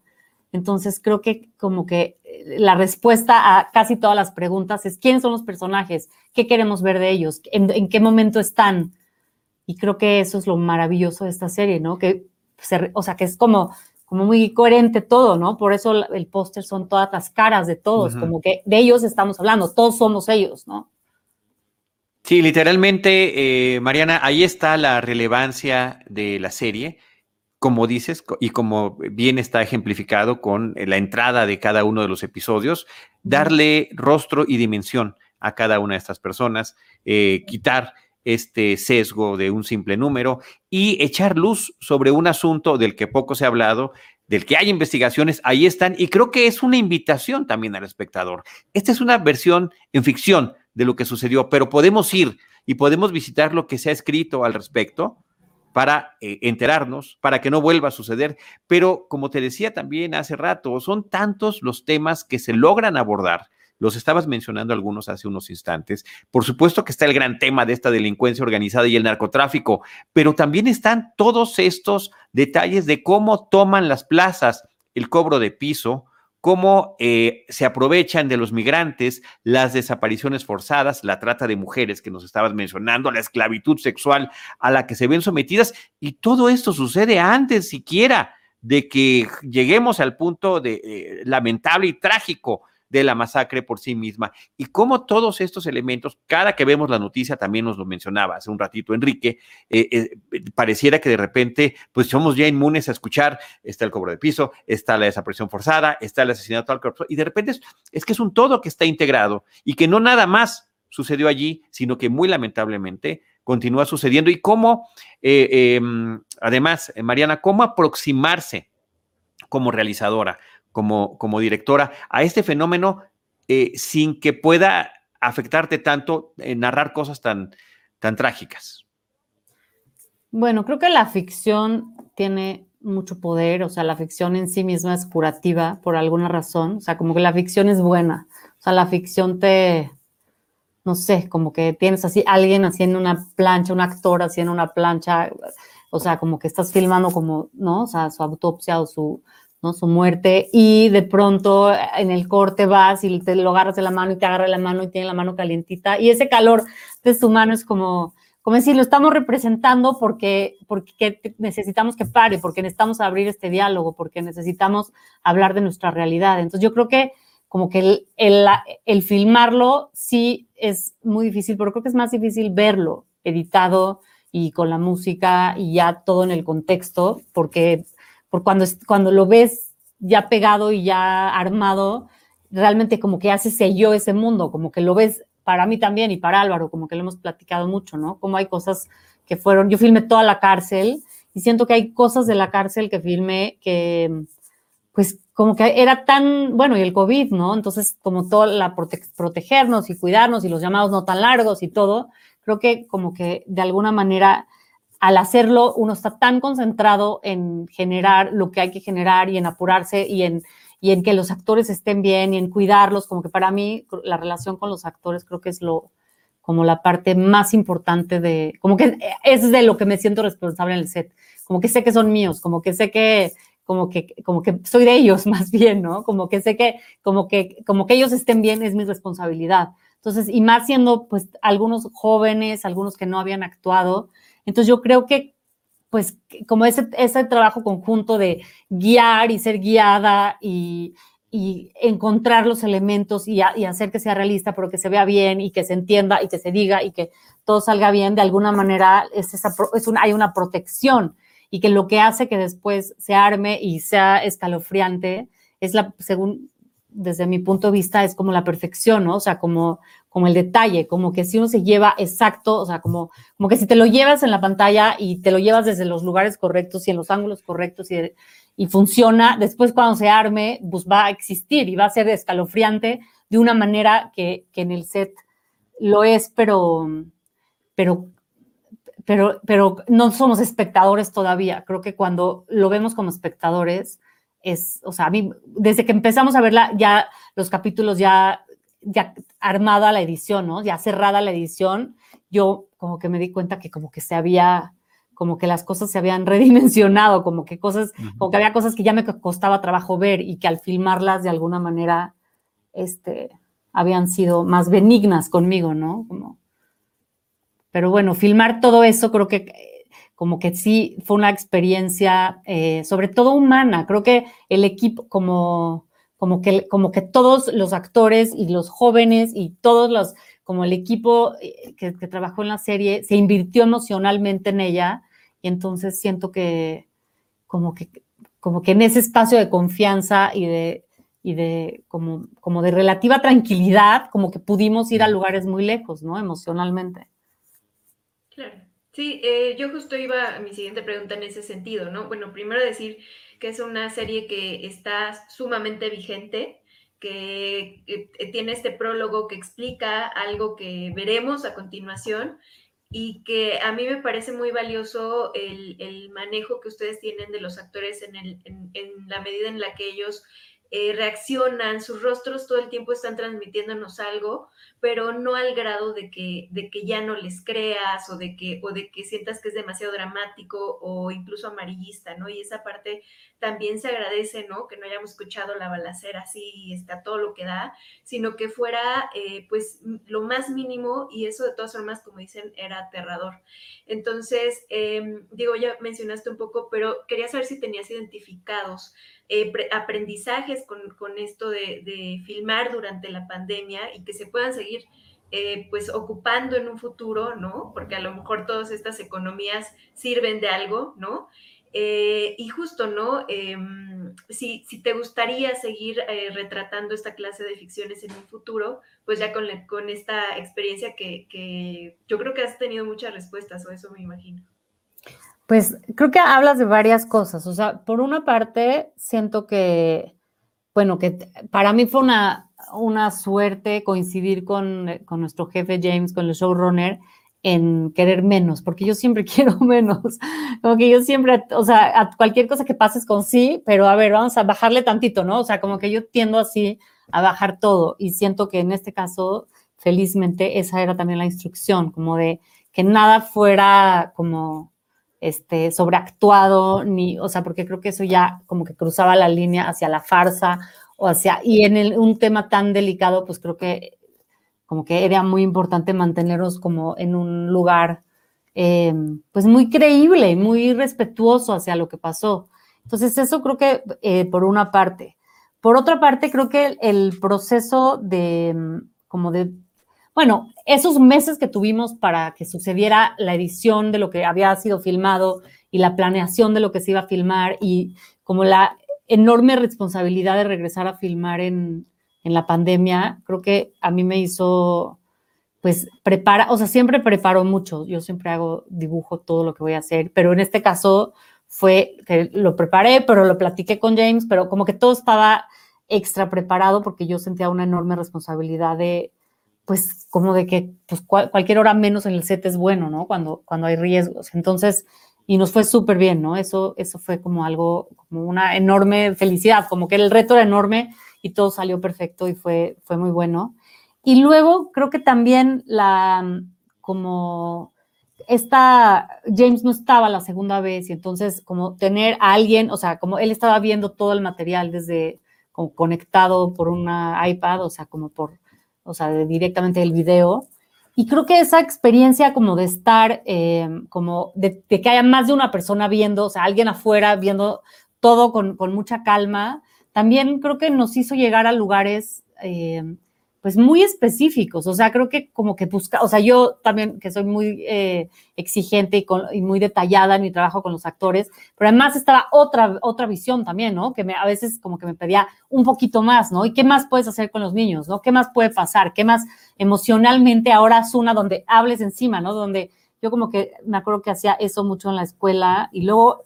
Entonces creo que como que eh, la respuesta a casi todas las preguntas es quiénes son los personajes, qué queremos ver de ellos, en, qué momento están. Y creo que eso es lo maravilloso de esta serie, ¿no? Que, o sea, que es como como muy coherente todo, ¿no? Por eso el póster son todas las caras de todos, como que de ellos estamos hablando, todos somos ellos, ¿no? Sí, literalmente, eh, Mariana, ahí está la relevancia de la serie, como dices, y como bien está ejemplificado con la entrada de cada uno de los episodios, darle rostro y dimensión a cada una de estas personas, eh, quitar este sesgo de un simple número y echar luz sobre un asunto del que poco se ha hablado, del que hay investigaciones, ahí están, y creo que es una invitación también al espectador. Esta es una versión en ficción de lo que sucedió, pero podemos ir y podemos visitar lo que se ha escrito al respecto para eh, enterarnos, para que no vuelva a suceder. Pero como te decía también hace rato, son tantos los temas que se logran abordar los estabas mencionando algunos hace unos instantes. Por supuesto que está el gran tema de esta delincuencia organizada y el narcotráfico, pero también están todos estos detalles de cómo toman las plazas el cobro de piso, cómo eh, se aprovechan de los migrantes, las desapariciones forzadas, la trata de mujeres que nos estabas mencionando, la esclavitud sexual a la que se ven sometidas, y todo esto sucede antes siquiera de que lleguemos al punto de eh, lamentable y trágico de la masacre por sí misma. Y cómo todos estos elementos, cada que vemos la noticia, también nos lo mencionaba hace un ratito Enrique, eh, eh, pareciera que de repente pues somos ya inmunes a escuchar, está el cobro de piso, está la desaparición forzada, está el asesinato al cuerpo, y de repente es, que es un todo que está integrado y que no nada más sucedió allí, sino que muy lamentablemente continúa sucediendo. Y cómo, eh, em, además, Mariana, cómo aproximarse como realizadora como, como directora a este fenómeno eh, sin que pueda afectarte tanto en narrar cosas tan, tan trágicas? Bueno, creo que la ficción tiene mucho poder, o sea, la ficción en sí misma es curativa por alguna razón, o sea, como que la ficción es buena, o sea, la ficción te, no sé, como que tienes así alguien haciendo una plancha, un actor haciendo una plancha, o sea, como que estás filmando como, ¿no? O sea, su autopsia o su, Su muerte y de pronto en el corte vas y te lo agarras de la mano y te agarra la mano y tiene la mano calientita y ese calor de su mano es como, como decir, lo estamos representando porque, porque necesitamos que pare, porque necesitamos abrir este diálogo, porque necesitamos hablar de nuestra realidad. Entonces yo creo que como que el, el, el, filmarlo sí es muy difícil, pero creo que es más difícil verlo editado y con la música y ya todo en el contexto, porque, por cuando, cuando lo ves ya pegado y ya armado, realmente como que hace selló ese mundo, como que lo ves para mí también y para Álvaro, como que lo hemos platicado mucho, ¿no? Como hay cosas que fueron, yo filmé toda la cárcel y siento que hay cosas de la cárcel que filmé que, pues, como que era tan, bueno, y el COVID, ¿no? Entonces, como toda la protegernos y cuidarnos y los llamados no tan largos y todo, creo que como que de alguna manera al hacerlo uno está tan concentrado en generar lo que hay que generar y en apurarse y en, y en que los actores estén bien y en cuidarlos, como que para mí la relación con los actores creo que es lo como la parte más importante de, como que es de lo que me siento responsable en el set, como que sé que son míos, como que sé que como que, como que soy de ellos más bien, ¿no? Como que sé que, como que, como que ellos estén bien es mi responsabilidad. Entonces, y más siendo pues algunos jóvenes, algunos que no habían actuado. Entonces yo creo que pues como ese, ese trabajo conjunto de guiar y ser guiada y, y encontrar los elementos y, y, hacer que sea realista, pero que se vea bien y que se entienda y que se diga y que todo salga bien, de alguna manera es esa, es una, hay una protección y que lo que hace que después se arme y sea escalofriante es la, según desde mi punto de vista, es como la perfección, ¿no? O sea, como, como el detalle, como que si uno se lleva exacto, o sea, como, como que si te lo llevas en la pantalla y te lo llevas desde los lugares correctos y en los ángulos correctos y, y funciona, después cuando se arme, pues va a existir y va a ser escalofriante de una manera que, que en el set lo es, pero, pero, pero, pero no somos espectadores todavía. Creo que cuando lo vemos como espectadores, es, o sea, a mí, desde que empezamos a verla, ya los capítulos ya, ya armada la edición, ¿no? Ya cerrada la edición, yo como que me di cuenta que como que se había, como que las cosas se habían redimensionado, como que cosas, como que había cosas que ya me costaba trabajo ver y que al filmarlas de alguna manera, este, habían sido más benignas conmigo, ¿no? Como, pero bueno, filmar todo eso creo que como que sí fue una experiencia, eh, sobre todo humana. Creo que el equipo, como, como, que, como que todos los actores y los jóvenes y todos los, como el equipo eh, que, trabajó en la serie, se invirtió emocionalmente en ella. Y entonces siento que como que, como que en ese espacio de confianza y de, y de como, como de relativa tranquilidad, como que pudimos ir a lugares muy lejos, ¿no? Emocionalmente. Claro. Sí, eh, yo justo iba a mi siguiente pregunta en ese sentido, ¿no? Bueno, primero decir que es una serie que está sumamente vigente, que eh, tiene este prólogo que explica algo que veremos a continuación y que a mí me parece muy valioso el, manejo que ustedes tienen de los actores en, la medida en la que ellos eh, reaccionan, sus rostros todo el tiempo están transmitiéndonos algo, pero no al grado de que, de que ya no les creas o de, que, o de que sientas que es demasiado dramático o incluso amarillista, ¿no? Y esa parte también se agradece, ¿no? Que no hayamos escuchado la balacera así, está todo lo que da, sino que fuera eh, pues lo más mínimo y eso de todas formas, como dicen, era aterrador. Entonces, em, digo, ya mencionaste un poco, pero quería saber si tenías identificados eh, aprendizajes con, esto de, filmar durante la pandemia y que se puedan seguir eh, pues ocupando en un futuro, ¿no? Porque a lo mejor todas estas economías sirven de algo, ¿no? Eh, y justo, ¿no? Em, si, si, te gustaría seguir retratando esta clase de ficciones en un futuro, pues ya con, con esta experiencia que, que yo creo que has tenido muchas respuestas, o eso me imagino. Pues creo que hablas de varias cosas. O sea, por una parte, siento que, bueno, que para mí fue una, una suerte coincidir con, con nuestro jefe James, con el showrunner, en querer menos, porque yo siempre quiero menos, como que yo siempre, o sea, a cualquier cosa que pases con sí, pero a ver, vamos a bajarle tantito, ¿no? O sea, como que yo tiendo así a bajar todo y siento que en este caso, felizmente, esa era también la instrucción, como de que nada fuera como este, sobreactuado, ni, o sea, porque creo que eso ya como que cruzaba la línea hacia la farsa o hacia, y en un tema tan delicado, pues creo que como que era muy importante mantenernos como en un lugar em, pues muy creíble, muy respetuoso hacia lo que pasó. Entonces eso creo que eh, por una parte. Por otra parte, creo que el, proceso de em, como de, bueno, esos meses que tuvimos para que sucediera la edición de lo que había sido filmado y la planeación de lo que se iba a filmar y como la enorme responsabilidad de regresar a filmar en, en la pandemia, creo que a mí me hizo, pues, prepara, o sea, siempre preparo mucho, yo siempre hago dibujo todo lo que voy a hacer, pero en este caso fue que lo preparé, pero lo platiqué con James, pero como que todo estaba extra preparado porque yo sentía una enorme responsabilidad de, pues, como de que pues, cualquier hora menos en el set es bueno, ¿no? Cuando, cuando hay riesgos. Entonces, y nos fue súper bien, ¿no? Eso, eso fue como algo, como una enorme felicidad, como que el reto era enorme y todo salió perfecto y fue, fue muy bueno. Y luego creo que también la, como esta, James no estaba la segunda vez y entonces como tener a alguien, o sea, como él estaba viendo todo el material desde como conectado por una iPad, o sea, como por, o sea, directamente el video. Y creo que esa experiencia como de estar, eh, como de, que haya más de una persona viendo, o sea, alguien afuera viendo todo con, con mucha calma, también creo que nos hizo llegar a lugares eh, pues muy específicos, o sea, creo que como que busca, o sea, yo también que soy muy eh, exigente y, muy detallada en mi trabajo con los actores, pero además estaba otra, otra visión también, ¿no? Que me, a veces como que me pedía un poquito más, ¿no? ¿Y qué más puedes hacer con los niños, ¿no? ¿Qué más puede pasar? ¿Qué más emocionalmente ahora es una donde hables encima, ¿no? Donde yo como que me acuerdo que hacía eso mucho en la escuela y luego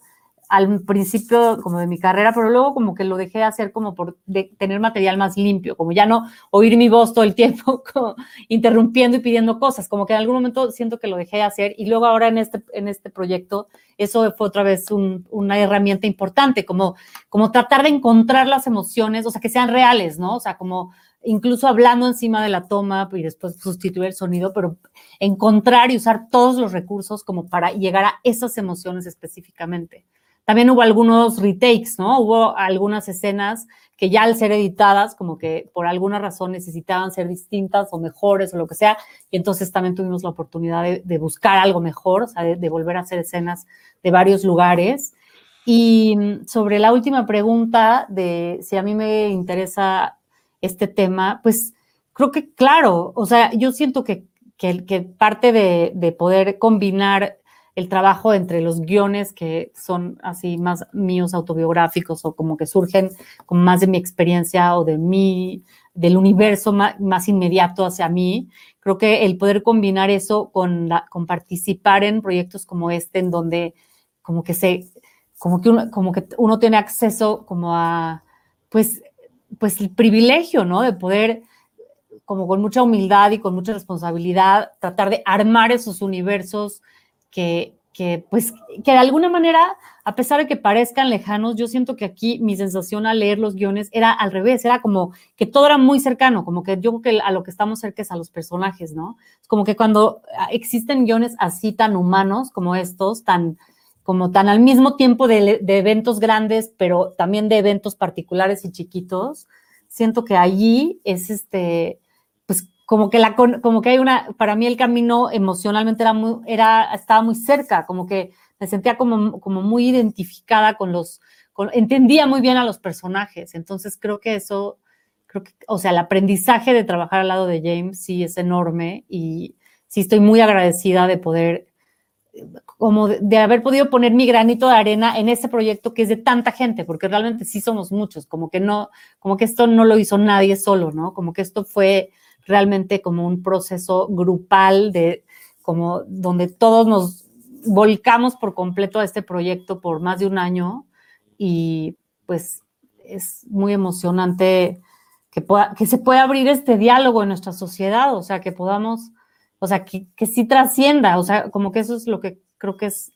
al principio como de mi carrera, pero luego como que lo dejé de hacer como por tener material más limpio, como ya no oír mi voz todo el tiempo interrumpiendo y pidiendo cosas, como que en algún momento siento que lo dejé de hacer y luego ahora en este, en este proyecto eso fue otra vez una herramienta importante, como, como tratar de encontrar las emociones, o sea, que sean reales, ¿no? O sea, como incluso hablando encima de la toma y después sustituir el sonido, pero encontrar y usar todos los recursos como para llegar a esas emociones específicamente. También hubo algunos retakes, ¿no? Hubo algunas escenas que ya al ser editadas, como que por alguna razón necesitaban ser distintas o mejores o lo que sea, y entonces también tuvimos la oportunidad de, buscar algo mejor, o sea, de, volver a hacer escenas de varios lugares. Y sobre la última pregunta de si a mí me interesa este tema, pues creo que claro, o sea, yo siento que, que, parte de, de poder combinar el trabajo entre los guiones que son así más míos autobiográficos o como que surgen con más de mi experiencia o de mí, del universo más, inmediato hacia mí. Creo que el poder combinar eso con, con participar en proyectos como este, en donde como que se, como que uno, como que uno tiene acceso como a, pues, pues el privilegio, ¿no? De poder como con mucha humildad y con mucha responsabilidad, tratar de armar esos universos que, pues, que de alguna manera, a pesar de que parezcan lejanos, yo siento que aquí mi sensación al leer los guiones era al revés, era como que todo era muy cercano, como que yo creo que a lo que estamos cerca es a los personajes, ¿no? Como que cuando ah, existen guiones así tan humanos como estos, tan como tan al mismo tiempo de, de eventos grandes, pero también de eventos particulares y chiquitos, siento que allí es este, como que, la, como que hay una, para mí el camino emocionalmente era muy, era, estaba muy cerca, como que me sentía como, como muy identificada con los, entendía muy bien a los personajes, entonces creo que eso, creo que, o sea, el aprendizaje de trabajar al lado de James sí es enorme y sí estoy muy agradecida de poder, como de, de haber podido poner mi granito de arena en ese proyecto que es de tanta gente, porque realmente sí somos muchos, como que no, como que esto no lo hizo nadie solo, ¿no? Como que esto fue realmente como un proceso grupal de como donde todos nos volcamos por completo a este proyecto por más de un año y pues es muy emocionante que, pueda, que se pueda abrir este diálogo en nuestra sociedad, o sea, que podamos o sea, que, que sí trascienda, o sea, como que eso es lo que creo que es,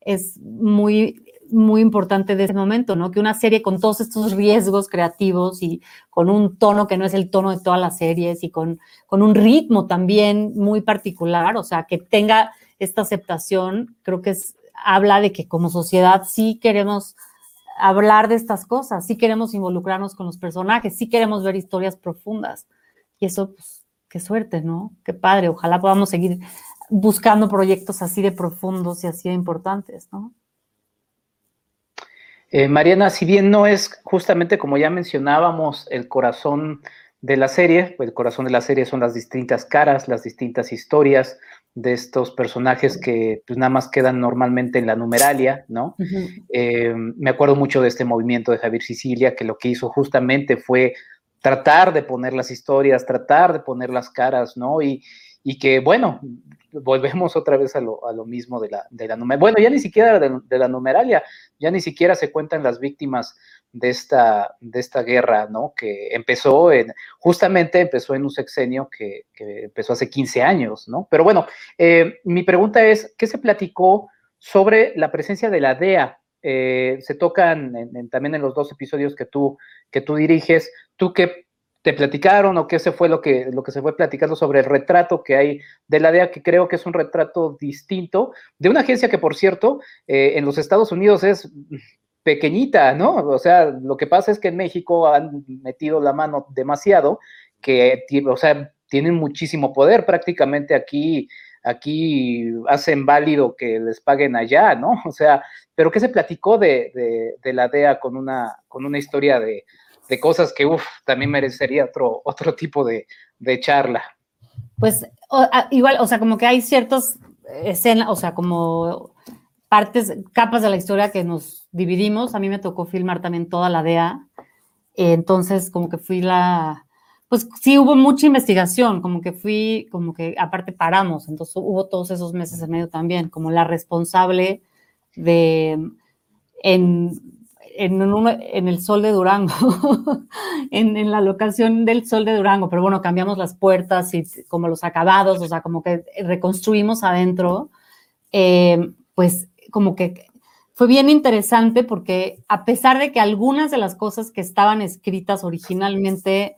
es muy, muy importante de ese momento, ¿no? Que una serie con todos estos riesgos creativos y con un tono que no es el tono de todas las series y con, con un ritmo también muy particular, o sea, que tenga esta aceptación, creo que es, habla de que como sociedad sí queremos hablar de estas cosas, sí queremos involucrarnos con los personajes, sí queremos ver historias profundas. Y eso, pues, qué suerte, ¿no? Qué padre. Ojalá podamos seguir buscando proyectos así de profundos y así de importantes, ¿no? Eh, Mariana, si bien no es justamente como ya mencionábamos el corazón de la serie, pues el corazón de la serie son las distintas caras, las distintas historias de estos personajes que pues nada más quedan normalmente en la numeralia, ¿no? Eh, me acuerdo mucho de este movimiento de Javier Sicilia, que lo que hizo justamente fue tratar de poner las historias, tratar de poner las caras, ¿no? Y, y que, bueno, volvemos otra vez a lo, a lo mismo de la, de la. Bueno, ya ni siquiera de, la numeralia, ya ni siquiera se cuentan las víctimas de esta, de esta guerra, ¿no? Que empezó en, justamente empezó en un sexenio que, que empezó hace 15 años, ¿no? Pero bueno, eh, mi pregunta es, ¿qué se platicó sobre la presencia de la DEA? Eh, se tocan también en los dos episodios que tú, que tú diriges. ¿Tú qué te platicaron o qué se fue lo que, lo que se fue platicando sobre el retrato que hay de la DEA, que creo que es un retrato distinto de una agencia que, por cierto, eh, en los Estados Unidos es pequeñita, ¿no? O sea, lo que pasa es que en México han metido la mano demasiado, que, o sea, tienen muchísimo poder prácticamente aquí. Aquí hacen válido que les paguen allá, ¿no? O sea, pero ¿qué se platicó de, de, de la DEA con una, con una historia de, de cosas que, uff, también merecería otro, otro tipo de, charla. Pues igual, o sea, como que hay ciertas escenas, o sea, como partes, capas de la historia que nos dividimos. A mí me tocó filmar también toda la DEA. entonces, como que fui la, pues sí hubo mucha investigación, como que fui, como que aparte paramos, entonces hubo todos esos meses en medio también, como la responsable de, en en, el Sol de Durango, en, la locación del Sol de Durango, pero bueno, cambiamos las puertas y como los acabados, o sea, como que reconstruimos adentro, eh, pues como que fue bien interesante porque a pesar de que algunas de las cosas que estaban escritas originalmente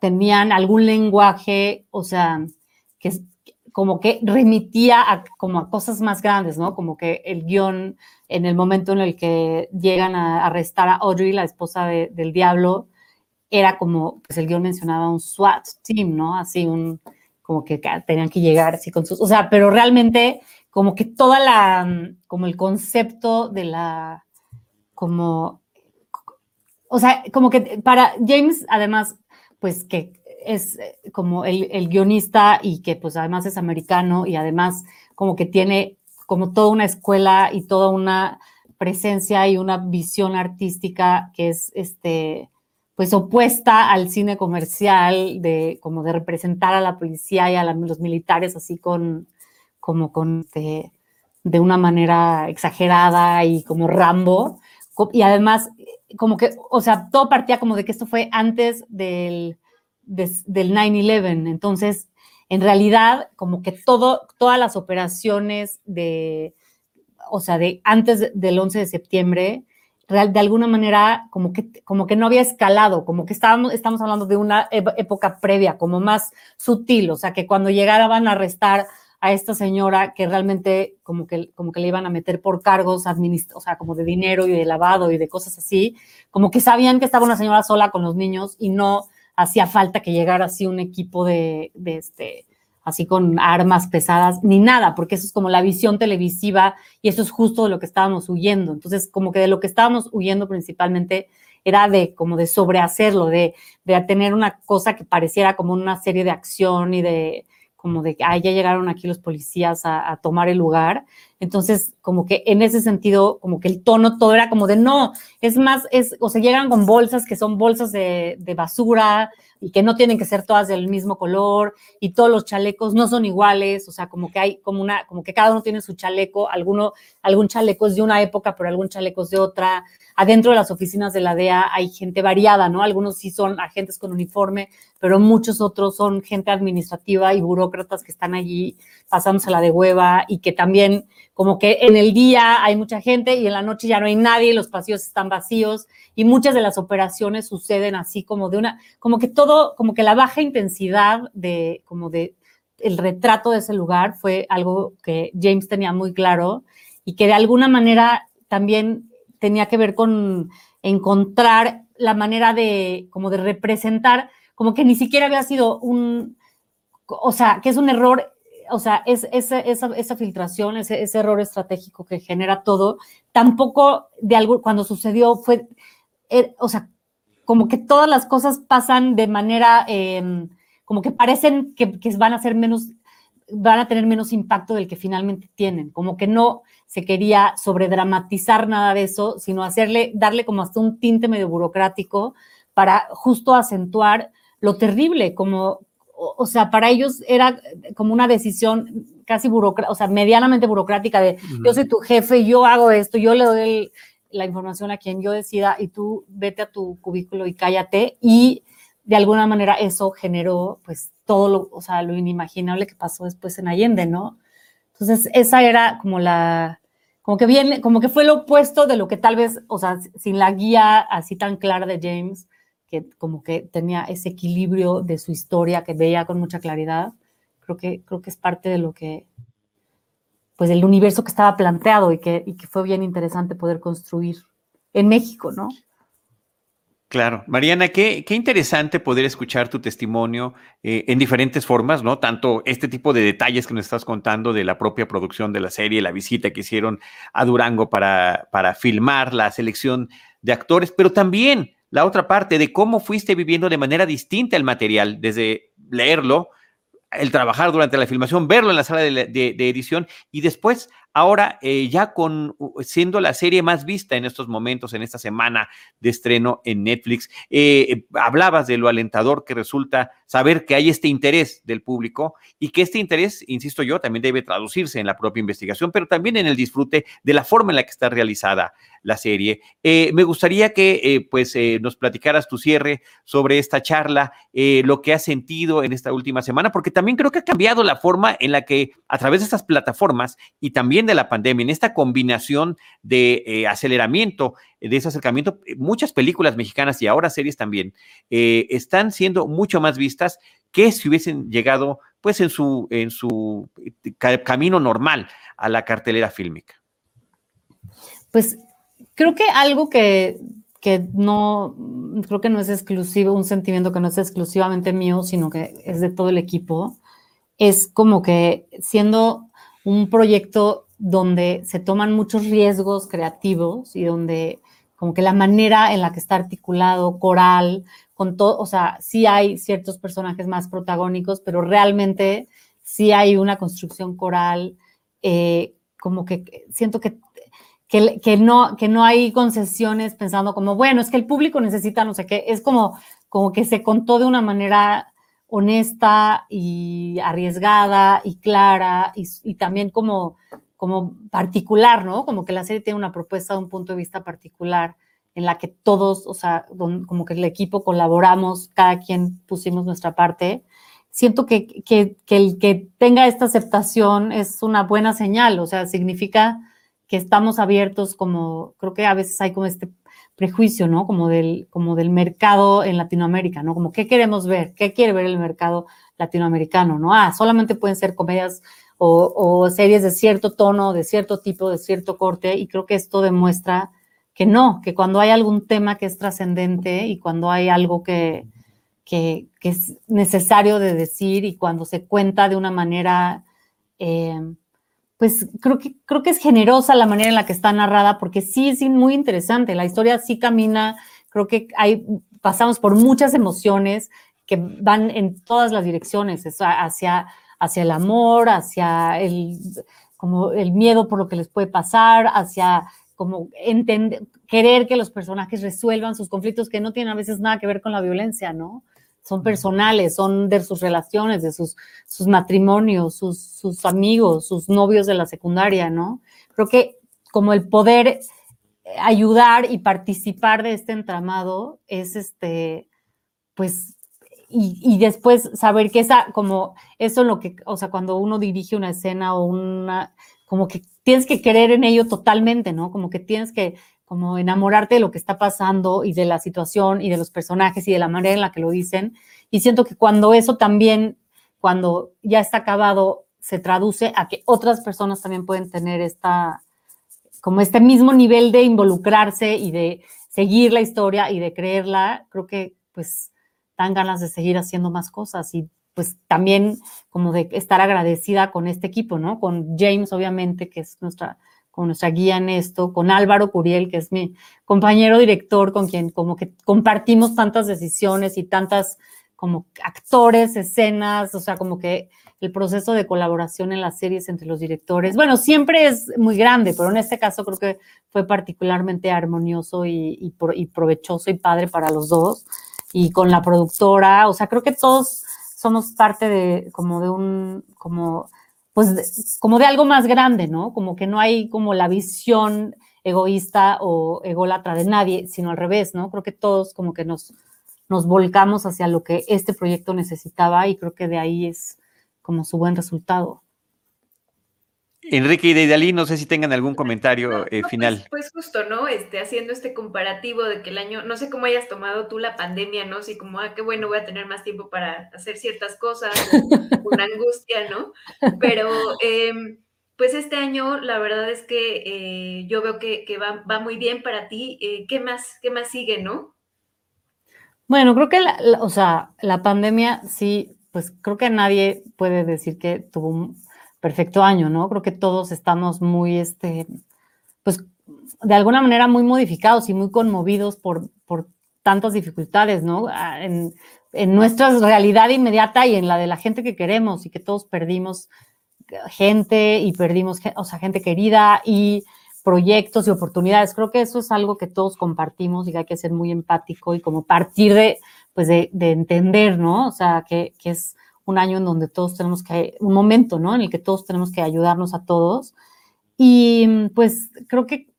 tenían algún lenguaje, o sea, que como que remitía a, como a cosas más grandes, ¿no? Como que el guion en el momento en el que llegan a arrestar a Audrey, la esposa del diablo, era como, pues el guion mencionaba un SWAT team, ¿no? Así un, como que tenían que llegar así con sus, o sea, pero realmente como que toda la, como el concepto de la, como, o sea, como que para James, además, pues que es como el, el guionista y que pues además es americano y además como que tiene como toda una escuela y toda una presencia y una visión artística que es este pues opuesta al cine comercial de como de representar a la policía y a los militares así con como con de, de, una manera exagerada y como Rambo. Y además como que o sea todo partía como de que esto fue antes del del 9/11 entonces en realidad como que todo, todas las operaciones de, o sea, de antes del 11 de septiembre, de alguna manera como que, como que no había escalado, como que estábamos, estamos hablando de una época previa, como más sutil, o sea, que cuando llegaban a arrestar a esta señora que realmente como que, como que le iban a meter por cargos, o sea, como de dinero y de lavado y de cosas así, como que sabían que estaba una señora sola con los niños y no hacía falta que llegara así un equipo de, este, así con armas pesadas, ni nada, porque eso es como la visión televisiva y eso es justo de lo que estábamos huyendo. Entonces, como que de lo que estábamos huyendo principalmente era de como de sobrehacerlo, de, de tener una cosa que pareciera como una serie de acción y de como de ah, ya llegaron aquí los policías a tomar el lugar. Entonces, como que en ese sentido, como que el tono todo era como de no, es más, es, o se llegan con bolsas que son bolsas de, de basura, y que no tienen que ser todas del mismo color y todos los chalecos no son iguales, o sea, como que hay como una, como que cada uno tiene su chaleco, alguno, algún chaleco es de una época, pero algún chaleco es de otra. Adentro de las oficinas de la DEA hay gente variada, ¿no? Algunos sí son agentes con uniforme, pero muchos otros son gente administrativa y burócratas que están allí pasándose la de hueva y que también como que en el día hay mucha gente y en la noche ya no hay nadie, los pasillos están vacíos y muchas de las operaciones suceden así como de una, como que todo, como que la baja intensidad de, como de el retrato de ese lugar fue algo que James tenía muy claro y que de alguna manera también tenía que ver con encontrar la manera de, como de representar, como que ni siquiera había sido un, o sea, que es un error o sea, es, esa, filtración, ese, ese, error estratégico que genera todo, tampoco de algo, cuando sucedió fue, eh, o sea, como que todas las cosas pasan de manera, em, como que parecen que, que, van a ser menos, van a tener menos impacto del que finalmente tienen, como que no se quería sobredramatizar nada de eso, sino hacerle, darle como hasta un tinte medio burocrático para justo acentuar lo terrible, como, o, sea, para ellos era como una decisión casi burocrática, o sea, medianamente burocrática de yo soy tu jefe, yo hago esto, yo le doy la información a quien yo decida y tú vete a tu cubículo y cállate y de alguna manera eso generó pues todo lo, o sea, lo inimaginable que pasó después en Allende, ¿no? Entonces, esa era como la, como que viene, como que fue lo opuesto de lo que tal vez, o sea, sin la guía así tan clara de James, que como que tenía ese equilibrio de su historia que veía con mucha claridad. Creo que, creo que es parte de lo que, pues el universo que estaba planteado y que, y que fue bien interesante poder construir en México, ¿no? Claro. Mariana, qué, qué, interesante poder escuchar tu testimonio eh, en diferentes formas, ¿no? Tanto este tipo de detalles que nos estás contando de la propia producción de la serie, la visita que hicieron a Durango para, para filmar, la selección de actores, pero también la otra parte de cómo fuiste viviendo de manera distinta el material, desde leerlo, el trabajar durante la filmación, verlo en la sala de, edición y después, ahora eh, ya con siendo la serie más vista en estos momentos, en esta semana de estreno en Netflix, eh, hablabas de lo alentador que resulta saber que hay este interés del público y que este interés, insisto yo, también debe traducirse en la propia investigación, pero también en el disfrute de la forma en la que está realizada la serie. Eh, me gustaría que eh, pues eh, nos platicaras tu cierre sobre esta charla, lo que has sentido en esta última semana, porque también creo que ha cambiado la forma en la que a través de estas plataformas y también de la pandemia, en esta combinación de aceleramiento, de ese acercamiento, muchas películas mexicanas y ahora series también están siendo mucho más vistas que si hubiesen llegado pues en su, en su camino normal a la cartelera fílmica. Pues creo que algo que, que no, creo que no es exclusivo, un sentimiento que no es exclusivamente mío, sino que es de todo el equipo, es como que siendo un proyecto donde se toman muchos riesgos creativos y donde como que la manera en la que está articulado, coral, con todo, o sea, sí hay ciertos personajes más protagónicos, pero realmente sí hay una construcción coral, eh, como que siento que que, no, que no hay concesiones pensando como, bueno, es que el público necesita no sé qué, es como, como que se contó de una manera honesta y arriesgada y clara y, también como, como particular, ¿no? Como que la serie tiene una propuesta de un punto de vista particular en la que todos, o sea, como que el equipo colaboramos, cada quien pusimos nuestra parte. Siento que, que, que el que tenga esta aceptación es una buena señal, o sea, significa que estamos abiertos como, creo que a veces hay como este prejuicio, ¿no? Como del, como del mercado en Latinoamérica, ¿no? Como qué queremos ver, qué quiere ver el mercado latinoamericano, ¿no? Ah, solamente pueden ser comedias o, series de cierto tono, de cierto tipo, de cierto corte, y creo que esto demuestra que no, que cuando hay algún tema que es trascendente y cuando hay algo que, que, es necesario de decir y cuando se cuenta de una manera eh, pues creo que, creo que es generosa la manera en la que está narrada, porque sí es muy interesante, la historia sí camina, creo que hay, pasamos por muchas emociones que van en todas las direcciones, hacia, hacia el amor, hacia el, como el miedo por lo que les puede pasar, hacia como entender, querer que los personajes resuelvan sus conflictos que no tienen a veces nada que ver con la violencia, ¿no? Son personales, son de sus relaciones, de sus, sus matrimonios, sus, sus amigos, sus novios de la secundaria, ¿no? Creo que como el poder ayudar y participar de este entramado es este, pues y, después saber que esa, como eso lo que, o sea, cuando uno dirige una escena o una, como que tienes que creer en ello totalmente, ¿no? Como que tienes que como enamorarte de lo que está pasando y de la situación y de los personajes y de la manera en la que lo dicen. Y siento que cuando eso también, cuando ya está acabado, se traduce a que otras personas también pueden tener esta, como este mismo nivel de involucrarse y de seguir la historia y de creerla, creo que pues dan ganas de seguir haciendo más cosas y pues también como de estar agradecida con este equipo, ¿no? Con James, obviamente, que es nuestra, con nuestra guía en esto, con Álvaro Curiel, que es mi compañero director, con quien como que compartimos tantas decisiones y tantas como actores, escenas, o sea, como que el proceso de colaboración en las series entre los directores, bueno, siempre es muy grande, pero en este caso creo que fue particularmente armonioso y, y provechoso y padre para los dos y con la productora, o sea, creo que todos somos parte de como de un, como, pues, como de algo más grande, ¿no? Como que no hay como la visión egoísta o ególatra de nadie, sino al revés, ¿no? Creo que todos como que nos, nos volcamos hacia lo que este proyecto necesitaba y creo que de ahí es como su buen resultado. Enrique y Deidali, no sé si tengan algún comentario eh, final. Pues, pues, justo, ¿no? Este, haciendo este comparativo de que el año, no sé cómo hayas tomado tú la pandemia, ¿no? Si como, ah, qué bueno, voy a tener más tiempo para hacer ciertas cosas, una angustia, ¿no? Pero, em, pues este año, la verdad es que eh, yo veo que, va, muy bien para ti. Eh, ¿Qué más, qué más sigue, no? Bueno, creo que, o sea, la pandemia sí, pues creo que nadie puede decir que tuvo un perfecto año, ¿no? Creo que todos estamos muy, este, pues, de alguna manera muy modificados y muy conmovidos por, por tantas dificultades, ¿no? Ah, en, en nuestra realidad inmediata y en la de la gente que queremos y que todos perdimos gente y perdimos, o sea, gente querida y proyectos y oportunidades. Creo que eso es algo que todos compartimos y que hay que ser muy empático y como partir de, pues, de, de entender, ¿no? O sea, que, que es un año en donde todos tenemos que, un momento, ¿no? En el que todos tenemos que ayudarnos a todos. Y pues creo que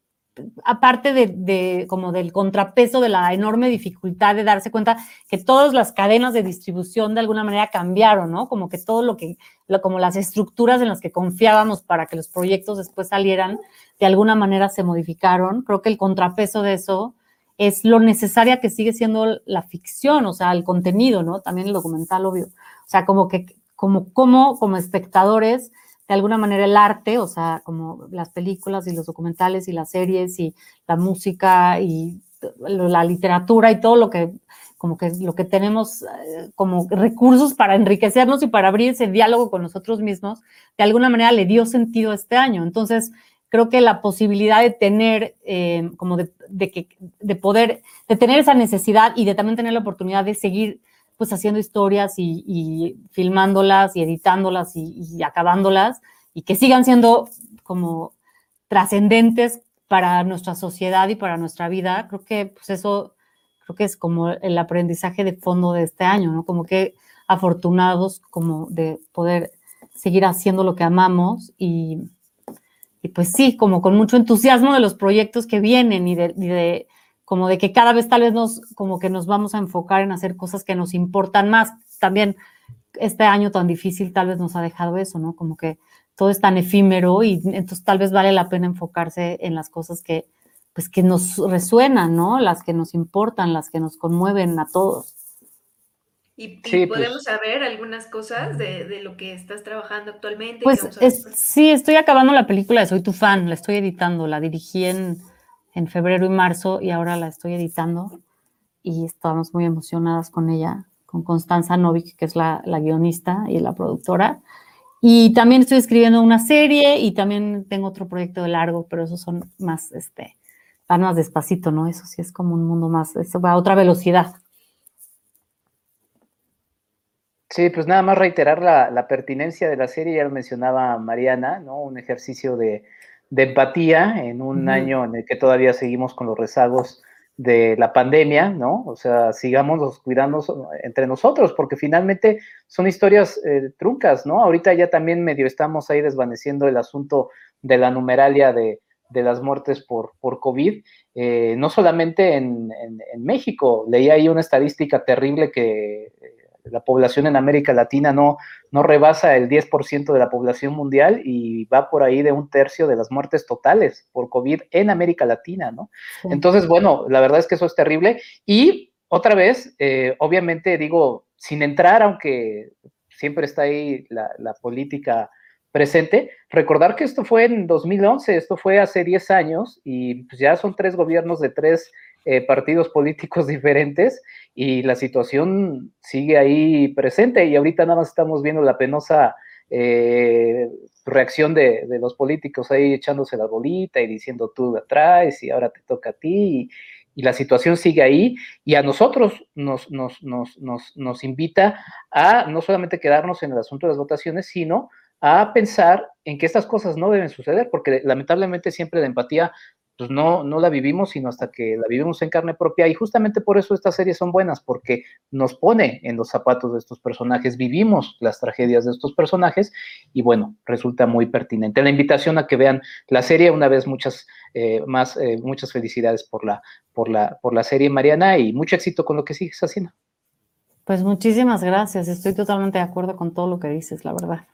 aparte de, como del contrapeso de la enorme dificultad de darse cuenta que todas las cadenas de distribución de alguna manera cambiaron, ¿no? Como que todo lo que, como las estructuras en las que confiábamos para que los proyectos después salieran, de alguna manera se modificaron. Creo que el contrapeso de eso es lo necesaria que sigue siendo la ficción, o sea, el contenido, ¿no? También el documental, obvio. O sea, como que, como, como, como espectadores, de alguna manera el arte, o sea, como las películas y los documentales y las series y la música y la literatura y todo lo que como que lo que tenemos eh, como recursos para enriquecernos y para abrir ese diálogo con nosotros mismos, de alguna manera le dio sentido este año. Entonces, creo que la posibilidad de tener, eh, como de, que, de poder, de tener esa necesidad y de también tener la oportunidad de seguir pues haciendo historias y, filmándolas y editándolas y, acabándolas y que sigan siendo como trascendentes para nuestra sociedad y para nuestra vida, creo que pues eso, creo que es como el aprendizaje de fondo de este año, ¿no? Como que afortunados como de poder seguir haciendo lo que amamos y, pues sí, como con mucho entusiasmo de los proyectos que vienen y de como de que cada vez tal vez nos, como que nos vamos a enfocar en hacer cosas que nos importan más. También este año tan difícil tal vez nos ha dejado eso, ¿no? Como que todo es tan efímero y entonces tal vez vale la pena enfocarse en las cosas que, pues, que nos resuenan, ¿no? Las que nos importan, las que nos conmueven a todos. ¿Y, pues. podemos saber algunas cosas de, de, lo que estás trabajando actualmente? Pues sí, estoy acabando la película de Soy tu fan, la estoy editando, la dirigí en en febrero y marzo y ahora la estoy editando y estamos muy emocionadas con ella, con Constanza Novik, que es la, guionista y la productora. Y también estoy escribiendo una serie y también tengo otro proyecto de largo, pero esos son más, este, van más despacito, ¿no? Eso sí es como un mundo más, eso va a otra velocidad. Sí, pues nada más reiterar la, pertinencia de la serie, ya lo mencionaba Mariana, ¿no? Un ejercicio de, empatía en un año en el que todavía seguimos con los rezagos de la pandemia, ¿no? O sea, sigamos cuidando entre nosotros, porque finalmente son historias eh, truncas, ¿no? Ahorita ya también medio estamos ahí desvaneciendo el asunto de la numeralia de, las muertes por, por COVID, eh, no solamente en, en, México, leí ahí una estadística terrible que la población en América Latina no, no rebasa el 10% de la población mundial y va por ahí de un tercio de las muertes totales por COVID en América Latina, ¿no? Entonces, bueno, la verdad es que eso es terrible. Y otra vez, eh, obviamente digo, sin entrar, aunque siempre está ahí la, la política presente, recordar que esto fue en 2011, esto fue hace 10 años y pues ya son tres gobiernos de tres eh, partidos políticos diferentes y la situación sigue ahí presente. Y ahorita nada más estamos viendo la penosa eh, reacción de, los políticos ahí echándose la bolita y diciendo tú atrás y ahora te toca a ti y, la situación sigue ahí. Y a nosotros nos, nos, nos, nos, invita a no solamente quedarnos en el asunto de las votaciones, sino a pensar en que estas cosas no deben suceder, porque lamentablemente siempre la empatía pues no, no la vivimos sino hasta que la vivimos en carne propia y justamente por eso estas series son buenas, porque nos pone en los zapatos de estos personajes, vivimos las tragedias de estos personajes y bueno, resulta muy pertinente. La invitación a que vean la serie, una vez muchas eh, más, eh, muchas felicidades por la, por, la, por la serie Mariana y mucho éxito con lo que sigues haciendo. Pues muchísimas gracias, estoy totalmente de acuerdo con todo lo que dices, la verdad.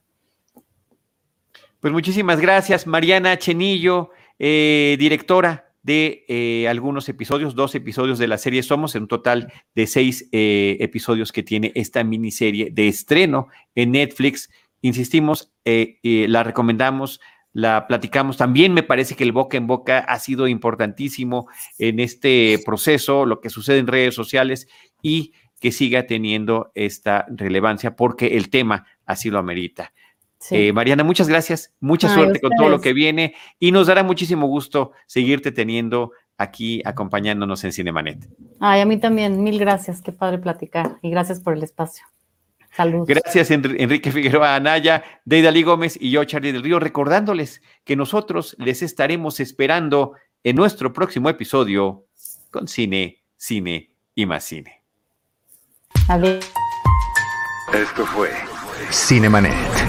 Pues muchísimas gracias, Mariana Chenillo. Eh, directora de eh, algunos episodios, dos episodios de la serie Somos, en un total de seis eh, episodios que tiene esta miniserie de estreno en Netflix. Insistimos, la recomendamos, la platicamos. También me parece que el boca en boca ha sido importantísimo en este proceso, lo que sucede en redes sociales y que siga teniendo esta relevancia porque el tema así lo amerita. Eh, Mariana, muchas gracias, mucha suerte con todo lo que viene y nos dará muchísimo gusto seguirte teniendo aquí acompañándonos en Cinemanet. Ay, a mí también, mil gracias, qué padre platicar y gracias por el espacio. Saludos. Gracias, Enrique Figueroa Anaya, Deidali Gómez y yo, Charlie del Río, recordándoles que nosotros les estaremos esperando en nuestro próximo episodio con Cine, Cine y más Cine. Adiós. Esto fue Cinemanet